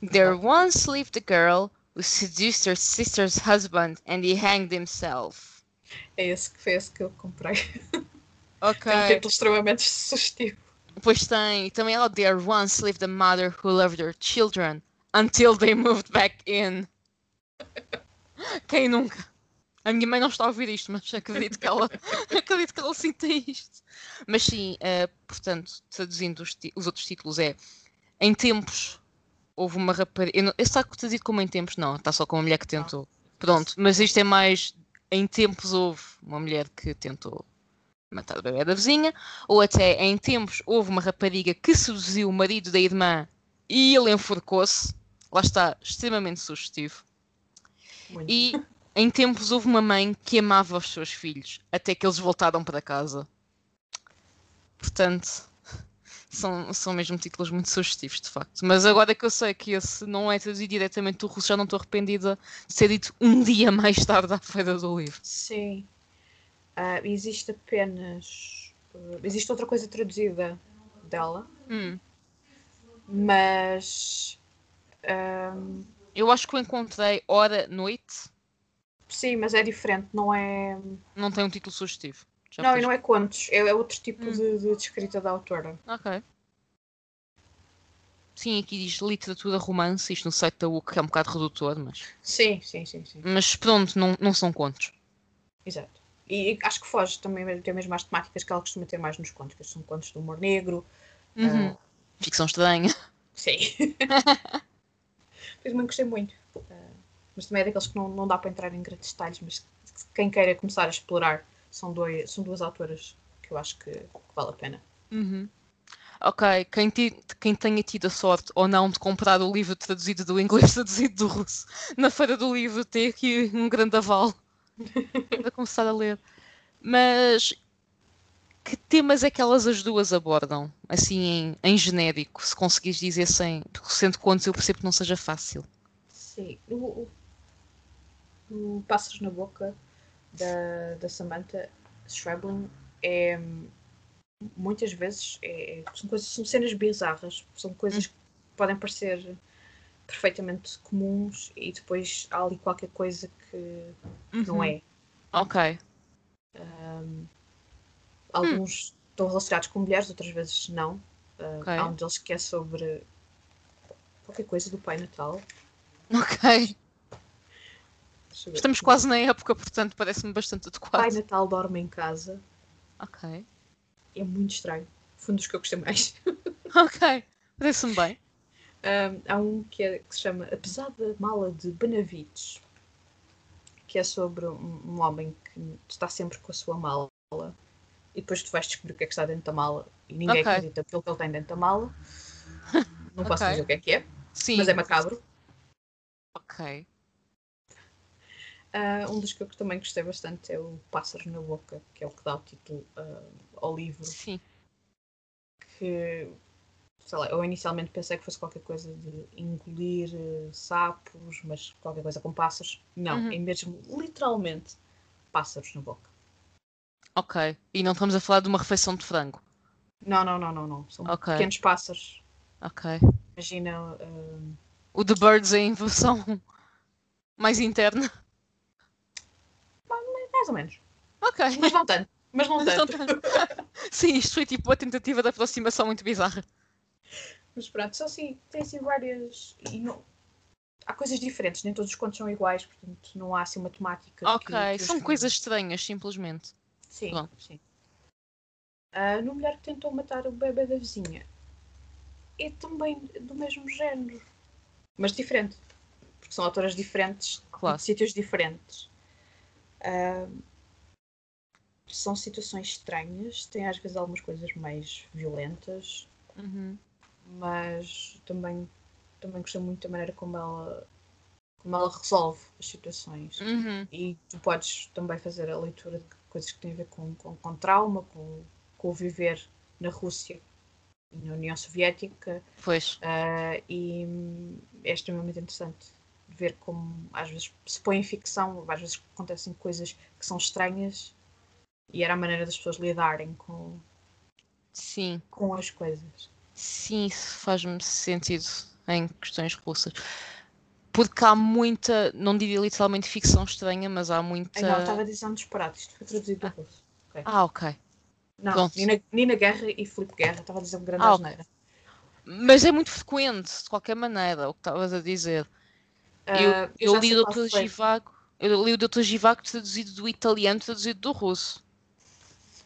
There once lived a girl seduced her sister's husband and he hanged himself. É esse que foi esse que eu comprei. Ok. É um título extremamente sugestivo. Pois tem. Também ela, There once lived a mother who loved her children until they moved back in. Quem nunca? A minha mãe não está a ouvir isto, mas acredito que ela, [laughs] acredito que ela sinta isto. Mas sim, uh, portanto, traduzindo os, os, outros títulos, é em tempos houve uma rapariga. Está traduzido como em tempos? Não, está só com uma mulher que tentou. Pronto, mas isto é mais em tempos houve uma mulher que tentou matar o bebê da vizinha, ou até em tempos houve uma rapariga que seduziu o marido da irmã e ele enforcou-se. Lá está, extremamente sugestivo. Muito. E em tempos houve uma mãe que amava os seus filhos, até que eles voltaram para casa. Portanto, são, são mesmo títulos muito sugestivos, de facto. Mas agora que eu sei que esse não é traduzido diretamente do russo, já não estou arrependida de ser dito um dia mais tarde à feira do livro. Sim. Uh, existe apenas. Uh, existe outra coisa traduzida dela. Hum. Mas. Um... Eu acho que eu encontrei Hora Noite Sim, mas é diferente, não é. Não tem um título sugestivo. Já não, e não é contos, é, é outro tipo hum. de, de, escrita da autora. Ok. Sim, aqui diz literatura romance, isto no site da UC, que é um bocado redutor, mas. Sim, sim, sim. sim. Mas pronto, não, não são contos. Exato. E acho que foge também, tem mesmo as temáticas que ela costuma ter mais nos contos, que são contos de humor negro. Uhum. Uh... Ficção estranha. [laughs] Sim. Mas gostei muito. Uh mas também é daqueles que não, não dá para entrar em grandes detalhes, mas quem queira começar a explorar são, dois, são duas autoras que eu acho que, que vale a pena. Uhum. Ok, quem, ti, quem tenha tido a sorte ou não de comprar o livro traduzido do inglês, [laughs] traduzido do russo, na feira do livro, tem aqui um grande aval [laughs] para começar a ler. Mas que temas é que elas as duas abordam? Assim, em, em genérico, se conseguires dizer sem. Sendo contos, eu percebo que não seja fácil. Sim, o, o Pássaros na Boca da, da Samantha Schreblin é muitas vezes é, são, coisas, são cenas bizarras, são coisas que podem parecer perfeitamente comuns e depois há ali qualquer coisa que, que uhum. não é. Ok. Um, alguns hum. estão relacionados com mulheres, outras vezes não. Uh, okay. Há um deles que é sobre qualquer coisa do Pai Natal. Ok. Estamos quase na época, portanto parece-me bastante adequado. Pai Natal dorme em casa. Ok. É muito estranho. Foi um dos que eu gostei mais. [laughs] ok, parece-me bem. Um, há um que, é, que, se chama A Pesada Mala de Benavides, que é sobre um, um, homem que está sempre com a sua mala e depois tu vais descobrir o que é que está dentro da mala e ninguém okay. acredita pelo que ele tem dentro da mala. Não [laughs] posso okay. dizer o que é que é, Sim. mas é macabro. Ok. Uh, um dos que eu também gostei bastante é o Pássaros na Boca, que é o que dá o título uh, ao livro. Sim. Que, sei lá, eu inicialmente pensei que fosse qualquer coisa de engolir uh, sapos, mas qualquer coisa com pássaros. Não, uhum. é mesmo literalmente pássaros na boca. Ok. E não estamos a falar de uma refeição de frango? Não, não, não, não, não. São okay. pequenos pássaros. Ok. Imagina. O The Birds em versão [laughs] mais interna. Mais ou menos. Ok. Mas não tanto. Mas não tanto. [laughs] Sim, isto foi tipo uma tentativa de aproximação muito bizarra. Mas pronto, só assim, tem assim várias. E não... Há coisas diferentes, nem todos os contos são iguais, portanto não há assim uma temática. Ok, que, que são coisas estranhas, simplesmente. Sim, Bom. sim. Uh, no Mulher que Tentou Matar o Bebê da Vizinha é também do mesmo género, mas diferente, porque são autoras diferentes, claro. de sítios diferentes. Uh, são situações estranhas, tem às vezes algumas coisas mais violentas, uhum. mas também também gostei muito da maneira como ela, como ela resolve as situações. Uhum. E tu podes também fazer a leitura de coisas que têm a ver com, com, com trauma, com, com o viver na Rússia e na União Soviética. Pois. Uh, e é extremamente interessante ver como às vezes se põe em ficção, às vezes acontecem coisas que são estranhas e era a maneira das pessoas lidarem com, Sim. com as coisas. Sim, isso faz-me sentido em questões russas. Porque há muita, não diria literalmente ficção estranha, mas há muita. Não, estava a dizer um disparate, isto foi traduzido do russo. Okay. Ah, ok. Não, Pronto. Nina, Nina Guerra e Filipe Guerra, estava a dizer um grande Ah, asneira. Mas é muito frequente, de qualquer maneira, o que estavas a dizer. Ah, eu eu já li o Dr. Givago, eu li o Dr. Givago traduzido do italiano, traduzido do russo.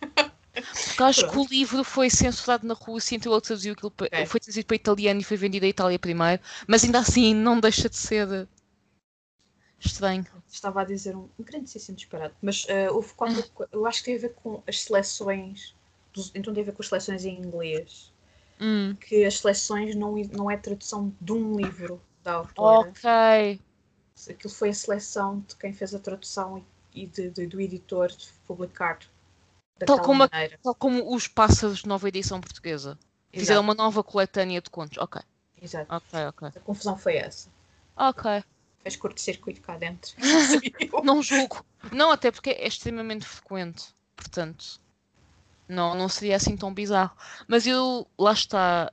[laughs] Porque acho que o livro foi censurado na Rússia, então ele traduziu aquilo, pa- Ok. foi traduzido para italiano e foi vendido à Itália primeiro, mas ainda assim não deixa de ser estranho. Estava a dizer um, um grandíssimo disparate, mas ah, houve co- Eu acho que tem a ver com as seleções. dos- então tem a ver com as seleções em inglês. Hum, Que as seleções não, não é tradução de um livro da autora. ok. Aquilo foi a seleção de quem fez a tradução e, de- de- do editor de publicar Tal como a- maneira. Tal como os pássaros de nova edição portuguesa. Fizeram uma nova coletânea de contos. Ok, Exato. ok, ok. A confusão foi essa. Ok. Fez curto-circuito cá dentro. [laughs] Não julgo. Não, até porque é extremamente frequente. Portanto, não, não seria assim tão bizarro. Mas eu, lá está,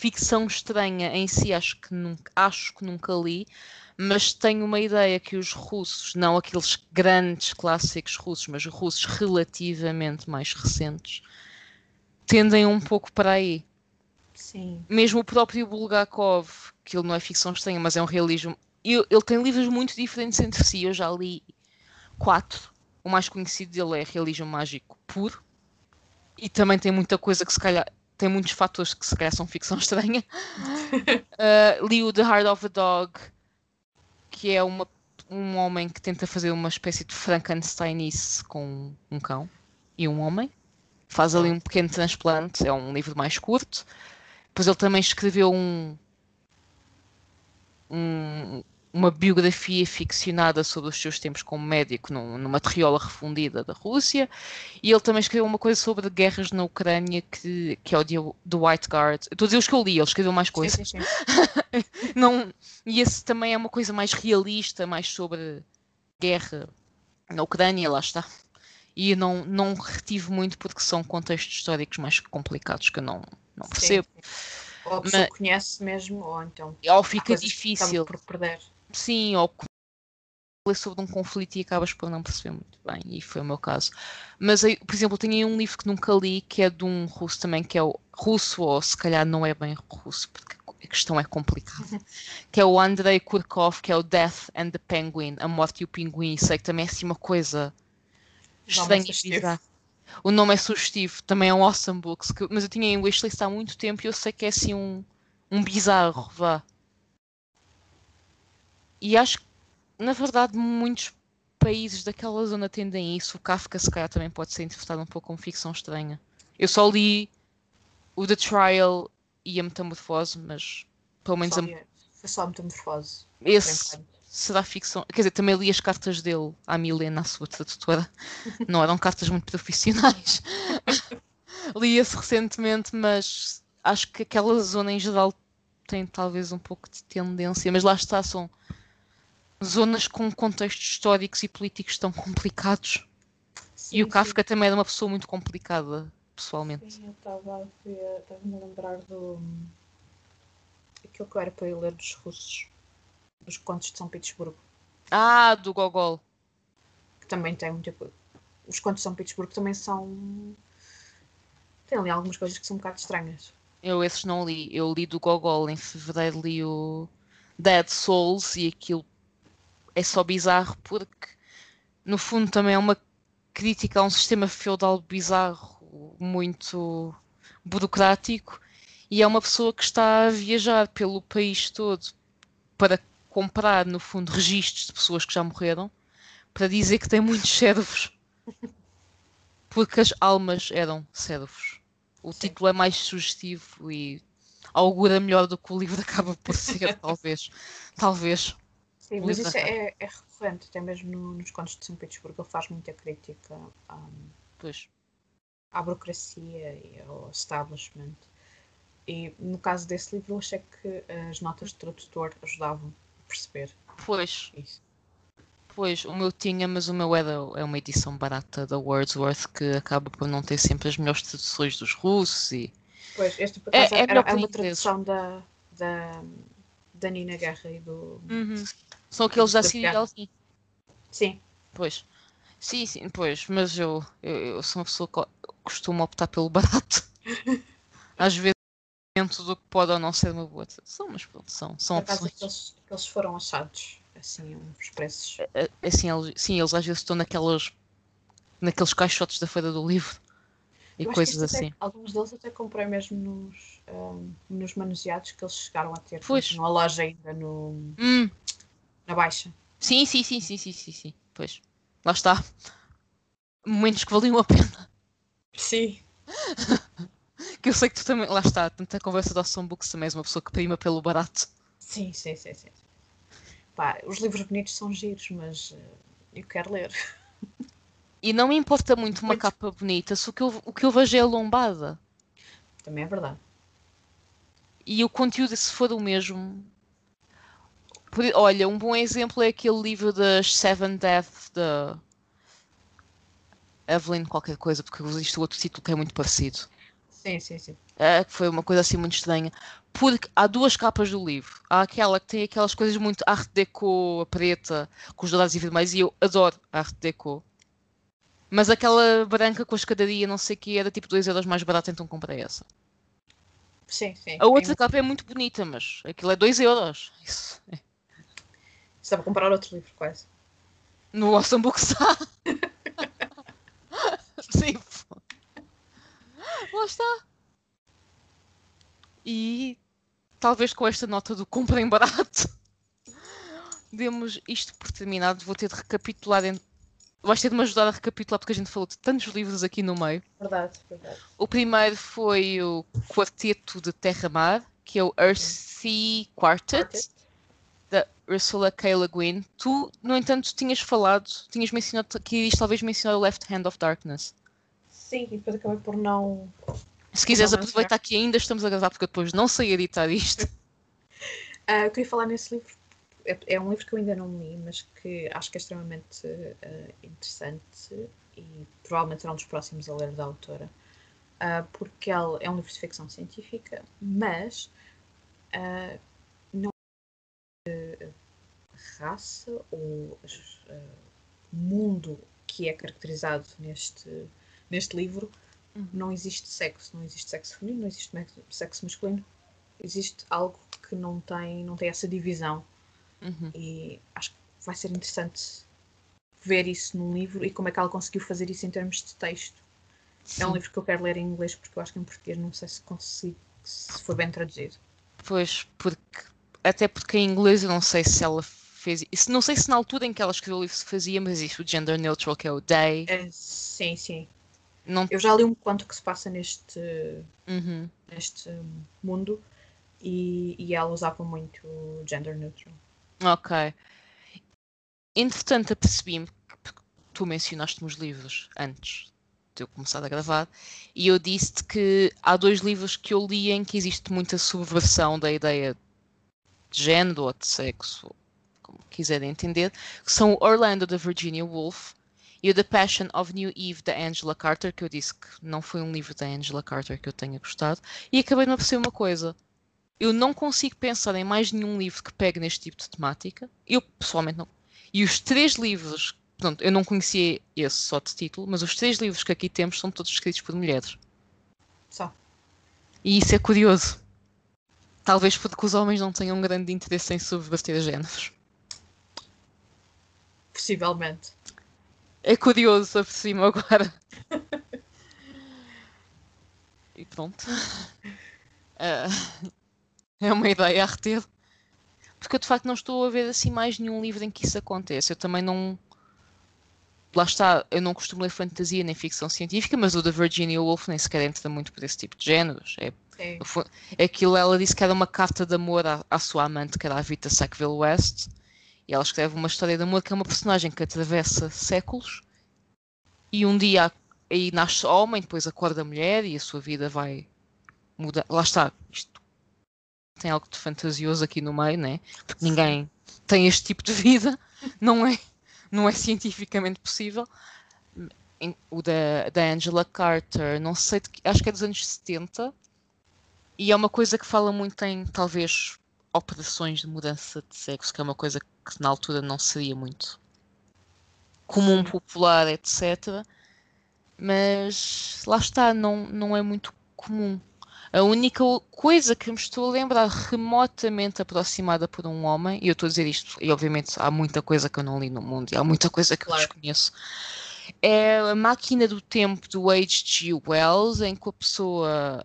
ficção estranha em si, acho que nunca, acho que nunca li. Mas tenho uma ideia que os russos, não aqueles grandes clássicos russos, mas russos relativamente mais recentes, tendem um pouco para aí. Sim. Mesmo o próprio Bulgakov, que ele não é ficção estranha, mas é um realismo. eu- ele tem livros muito diferentes entre si. Eu já li quatro. O mais conhecido dele é Realismo Mágico Puro. E também tem muita coisa que se calhar. Tem muitos fatores que se calhar são ficção [laughs] estranha. Uh, [laughs] li o The Heart of a Dog, que é uma, um homem que tenta fazer uma espécie de Frankensteinice com um cão e um homem. Faz ali um pequeno transplante, é um livro mais curto. Depois ele também escreveu um, um- uma biografia ficcionada sobre os seus tempos como médico num- numa terriola refundida da Rússia. E ele também escreveu uma coisa sobre guerras na Ucrânia que, que é o The- White Guard. Estou a dizer os que eu li, ele escreveu mais Sim, coisas. sim, sim. [laughs] Não, e esse também é uma coisa mais realista, mais sobre guerra na Ucrânia, lá está. E eu não, não retive muito porque são contextos históricos mais complicados que eu não, não Sim, percebo. sim. Ou a pessoa Mas- conhece mesmo, ou então Ou fica difícil, por perder. Sim, ou sobre um conflito e acabas por não perceber muito bem, e foi o meu caso. Mas, por exemplo, eu tenho aí um livro que nunca li, que é de um russo também, que é o russo, ou se calhar não é bem russo, porque a questão é complicada, [laughs] que é o Andrei Kurkov, que é o Death and the Penguin, A Morte e o Pinguim, e sei que também é assim uma coisa é estranha e bizarra. O nome é sugestivo, também é um awesome books, que- mas eu tinha em wishlist há muito tempo e eu sei que é assim um, um bizarro, vá. E acho que, na verdade, muitos países daquela zona tendem a isso. O Kafka, se calhar, também pode ser interpretado um pouco como ficção estranha. Eu só li o The Trial e a Metamorfose, mas pelo menos Só a- Foi só a metamorfose. esse será ficção. Quer dizer, também li as cartas dele à Milena, a sua tradutora. Não eram cartas muito profissionais. [laughs] li esse recentemente, mas acho que aquela zona em geral tem talvez um pouco de tendência, mas lá está, são zonas com contextos históricos e políticos tão complicados. Sim, E o sim. Kafka também era uma pessoa muito complicada, pessoalmente. Sim, eu estava a ver, estava-me a lembrar do. aquilo que eu era para eu ler dos russos, dos contos de São Petersburgo, Ah, do Gogol. que também tem muita coisa. Os contos de São Petersburgo também são. tem ali algumas coisas que são um bocado estranhas. Eu esses não li. Eu li do Gogol em fevereiro, li o Dead Souls e aquilo é só bizarro porque no fundo também é uma crítica a um sistema feudal bizarro, muito burocrático, e é uma pessoa que está a viajar pelo país todo para comprar, no fundo, registros de pessoas que já morreram, para dizer que tem muitos servos. Porque as almas eram servos. O Sim. título é mais sugestivo e augura melhor do que o livro [laughs] acaba por ser, talvez. Talvez. Sim, mas isso é, é, recorrente, até mesmo no, nos contos de São Petersburgo, ele faz muita crítica um, pois. à burocracia e ao establishment. E no caso desse livro, eu achei que as notas de tradutor ajudavam a perceber. Pois. Isso. Pois, o meu tinha, mas o meu era, é uma edição barata da Wordsworth que acaba por não ter sempre as melhores traduções dos russos e. Pois, este por é, é, é uma tradução da, da, da Nina Guerra e do. Uhum. São aqueles da Cirial, sim. Sim. Pois. Sim, sim, pois, mas eu, eu, eu sou uma pessoa que costuma optar pelo [laughs] barato. Às vezes dentro do que pode ou não ser uma boa tradução, mas pronto, são, são opções. Eles, eles foram achados assim, uns preços. Assim, eles, sim, eles às vezes estão naquelas, naqueles caixotes da feira do livro e Eu coisas assim. Até, alguns deles até comprei mesmo nos, um, nos manuseados que eles chegaram a ter pois. numa loja ainda no, hum. na baixa. Sim, sim, sim, sim, sim, sim, sim. Pois. Lá está. Momentos que valiam a pena. Sim. [laughs] que eu sei que tu também. Lá está, tanta conversa da Awesome Books também és uma pessoa que prima pelo barato. Sim, sim, sim, sim. Pá, os livros bonitos são giros, mas uh, eu quero ler. [laughs] E não me importa muito uma muito. capa bonita se o que, eu, o que eu vejo é a lombada. Também é verdade. E o conteúdo, se for o mesmo. Olha, um bom exemplo é aquele livro das Seven Deaths da Evelyn, qualquer coisa, porque existe outro título que é muito parecido. Sim, sim, sim. É, foi uma coisa assim muito estranha. Porque há duas capas do livro. Há aquela que tem aquelas coisas muito art deco, preta, com os dourados e vermelhos, e eu adoro art deco. Mas aquela branca com a escadaria, não sei o que, era tipo 2 euros mais barato, então comprei essa. Sim, sim. A outra capa é muito bonita, mas aquilo é 2 euros. [laughs] Isso. É. Estava para comprar outro livro, quase. No Awesome Book está. [laughs] sim. Lá está. E talvez com esta nota do comprem barato, [laughs] demos isto por terminado. Vou ter de recapitular. Vais ter de me ajudar a recapitular porque a gente falou de tantos livros aqui no meio. Verdade, verdade. O primeiro foi o Quarteto de Terra-Mar, que é o Earthy Quartet, Quartet, da Ursula K. Le Guin. Tu, no entanto, tinhas falado, tinhas mencionado que irias talvez mencionar o Left Hand of Darkness. Sim, e depois acabei por não se quiseres aproveitar que ainda estamos a gravar, porque depois não sei editar isto. Uh, [laughs] eu queria falar nesse livro. É, é, um livro que eu ainda não li, mas que acho que é extremamente uh, interessante e provavelmente será um dos próximos a ler da autora. Uh, porque ela é um livro de ficção científica, mas não é raça ou mundo que é caracterizado neste, neste livro Uhum. Não existe sexo, não existe sexo feminino, não existe sexo masculino. Existe algo que não tem, não tem essa divisão. Uhum. E acho que vai ser interessante ver isso num livro e como é que ela conseguiu fazer isso em termos de texto. Sim. É um livro que eu quero ler em inglês porque eu acho que em português não sei se consigo, se foi bem traduzido. Pois, porque até porque em inglês eu não sei se ela fez isso. Não sei se na altura em que ela escreveu o livro se fazia, mas existe o gender neutral que é o they. É, sim, sim. Não... Eu já li um quanto que se passa neste, uhum. neste mundo e, e ela usava muito gender neutral. Ok. Entretanto, apercebi-me que tu mencionaste nos livros antes de eu começar a gravar e eu disse-te que há dois livros que eu li em que existe muita subversão da ideia de género ou de sexo, como quiserem entender, que são Orlando da Virginia Woolf e o The Passion of New Eve da Angela Carter, que eu disse que não foi um livro da Angela Carter que eu tenha gostado, e acabei de me aperceber uma coisa. Eu não consigo pensar em mais nenhum livro que pegue neste tipo de temática. Eu, pessoalmente, não. E os três livros, pronto, eu não conhecia esse só de título, mas os três livros que aqui temos são todos escritos por mulheres. Só. E isso é curioso. Talvez porque os homens não tenham um grande interesse em subverter géneros. Possivelmente. É curioso, por cima agora. [laughs] e pronto. Uh, [laughs] é uma ideia a reter. Porque eu de facto não estou a ver assim mais nenhum livro em que isso aconteça. Eu também não. Lá está, eu não costumo ler fantasia nem ficção científica, mas o da Virginia Woolf nem sequer entra muito por esse tipo de géneros. É Sim. Foi, aquilo ela disse que era uma carta de amor à, à sua amante, que era a Vita Sackville West. E ela escreve uma história de amor que é uma personagem que atravessa séculos e um dia aí nasce homem, depois acorda mulher e a sua vida vai mudar. Lá está, isto tem algo de fantasioso aqui no meio, né? Porque ninguém tem este tipo de vida, [laughs] não é, não é cientificamente possível. O da, da Angela Carter, não sei, de, acho que é dos anos 70, e é uma coisa que fala muito em talvez operações de mudança de sexo, que é uma coisa que na altura não seria muito comum, popular, etc. Mas lá está, não, não é muito comum. A única coisa que me estou a lembrar remotamente aproximada por um homem, e eu estou a dizer isto, e obviamente há muita coisa que eu não li no mundo, e há muita coisa que claro. eu desconheço, é a máquina do tempo do H.G. Wells, em que a pessoa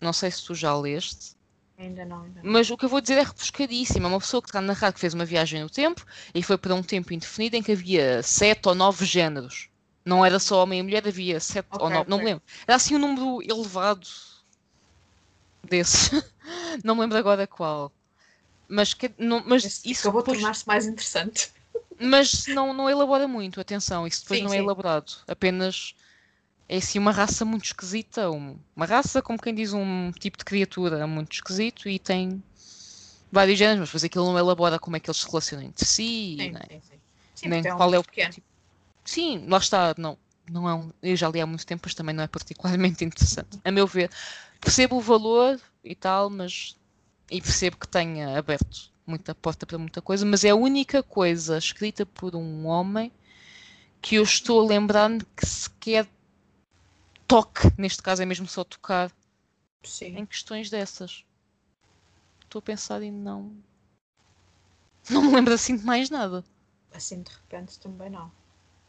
não sei se tu já leste. Ainda não, ainda não. Mas o que eu vou dizer é rebuscadíssimo. É uma pessoa que está a narrar que fez uma viagem no tempo e foi para um tempo indefinido em que havia sete ou nove géneros. Não era só homem e mulher, havia sete okay, ou nove, okay. não me lembro. Era assim um número elevado desses. [laughs] não me lembro agora qual. Mas, que, não, mas Esse isso acabou depois... tornar-se mais interessante. Mas não, não elabora muito, atenção, isso depois sim, não é sim. elaborado. Apenas é assim uma raça muito esquisita, uma raça, como quem diz, um tipo de criatura muito esquisito e tem vários géneros, mas depois aquilo não elabora como é que eles se relacionam entre si, sim, nem, sim, sim. sim nem é qual é o pequeno. tipo. Sim, lá está, não, não é um, eu já li há muito tempo, mas também não é particularmente [laughs] interessante. A meu ver, percebo o valor e tal, mas e percebo que tenha aberto muita porta para muita coisa, mas é a única coisa escrita por um homem que eu estou a lembrar-me que sequer toque, neste caso é mesmo só tocar Sim. em questões dessas. Estou a pensar em não. Não me lembro assim de mais nada. Assim de repente também não.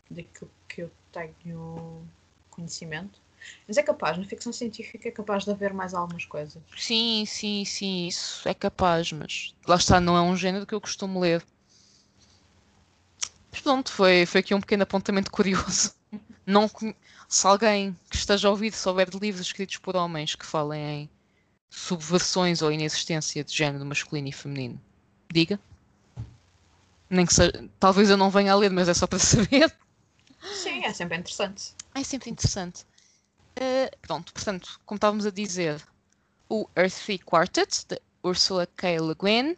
Daquilo que eu tenho conhecimento. Mas é capaz, na ficção científica é capaz de haver mais algumas coisas. Sim, sim, sim, isso é capaz, mas lá está, não é um género que eu costumo ler. Mas pronto, foi, foi aqui um pequeno apontamento curioso. [laughs] Não, se alguém que esteja a ouvir souber de livros escritos por homens que falem em subversões ou inexistência de género masculino e feminino, diga. Nem que seja, talvez eu não venha a ler, mas é só para [laughs] saber. Sim, é sempre interessante. É sempre interessante. Uh, pronto, portanto, como estávamos a dizer, o Earthly Quartet, de Ursula K. Le Guin.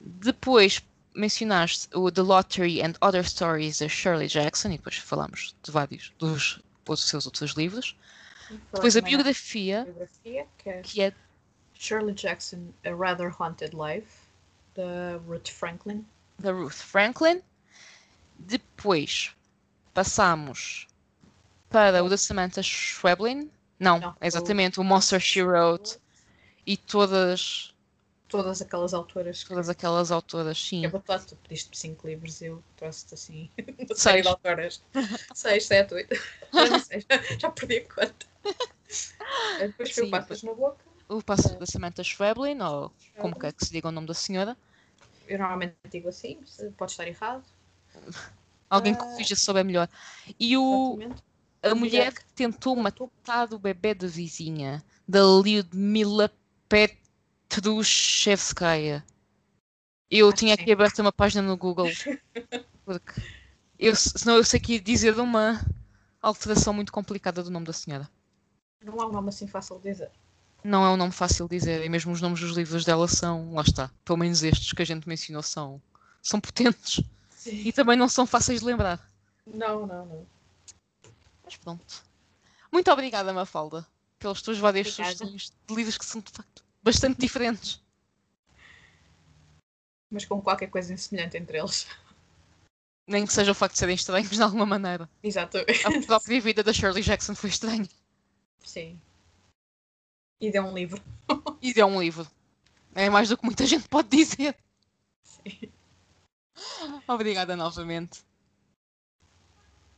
Depois mencionaste o The Lottery and Other Stories de Shirley Jackson, e depois falamos de vários dos, dos seus outros livros. Depois a biografia, biografia que, é que é Shirley Jackson, A Rather Haunted Life, da Ruth Franklin. Da Ruth Franklin. Depois passamos para o da Samantha Schweblin. Não, Não exatamente, o, o Monster She Wrote e todas todas aquelas autoras. Todas aquelas autoras, sim. É batata, tu pediste-me 5 livros e eu trouxe-te assim, [laughs] uma série de autoras. 6, 7, 8. Já perdi a conta. Depois foi o Passos na Boca. O Passo da Samantha Schweblin, ou como quer que se diga o nome da senhora. Eu normalmente digo assim, pode estar errado. [laughs] Alguém que corrija se souber melhor. E o, a mulher que tentou matar o bebê da vizinha, da Lyudmila Pet Trushevskaya. Eu Acho tinha aqui aberto uma página no Google. [laughs] Porque eu, senão eu sei que ia dizer uma alteração muito complicada do nome da senhora. Não é um nome assim fácil de dizer. Não é um nome fácil de dizer. E mesmo os nomes dos livros dela são. Lá está. Pelo menos estes que a gente mencionou são, são potentes. Sim. E também não são fáceis de lembrar. Não, não, não. Mas pronto. Muito obrigada, Mafalda, pelas tuas várias sugestões de livros que são de facto bastante diferentes. Mas com qualquer coisa semelhante entre eles. Nem que seja o facto de serem estranhos de alguma maneira. Exatamente. A própria vida da Shirley Jackson foi estranha. Sim. E deu um livro. E deu um livro. É mais do que muita gente pode dizer. Sim. Obrigada novamente.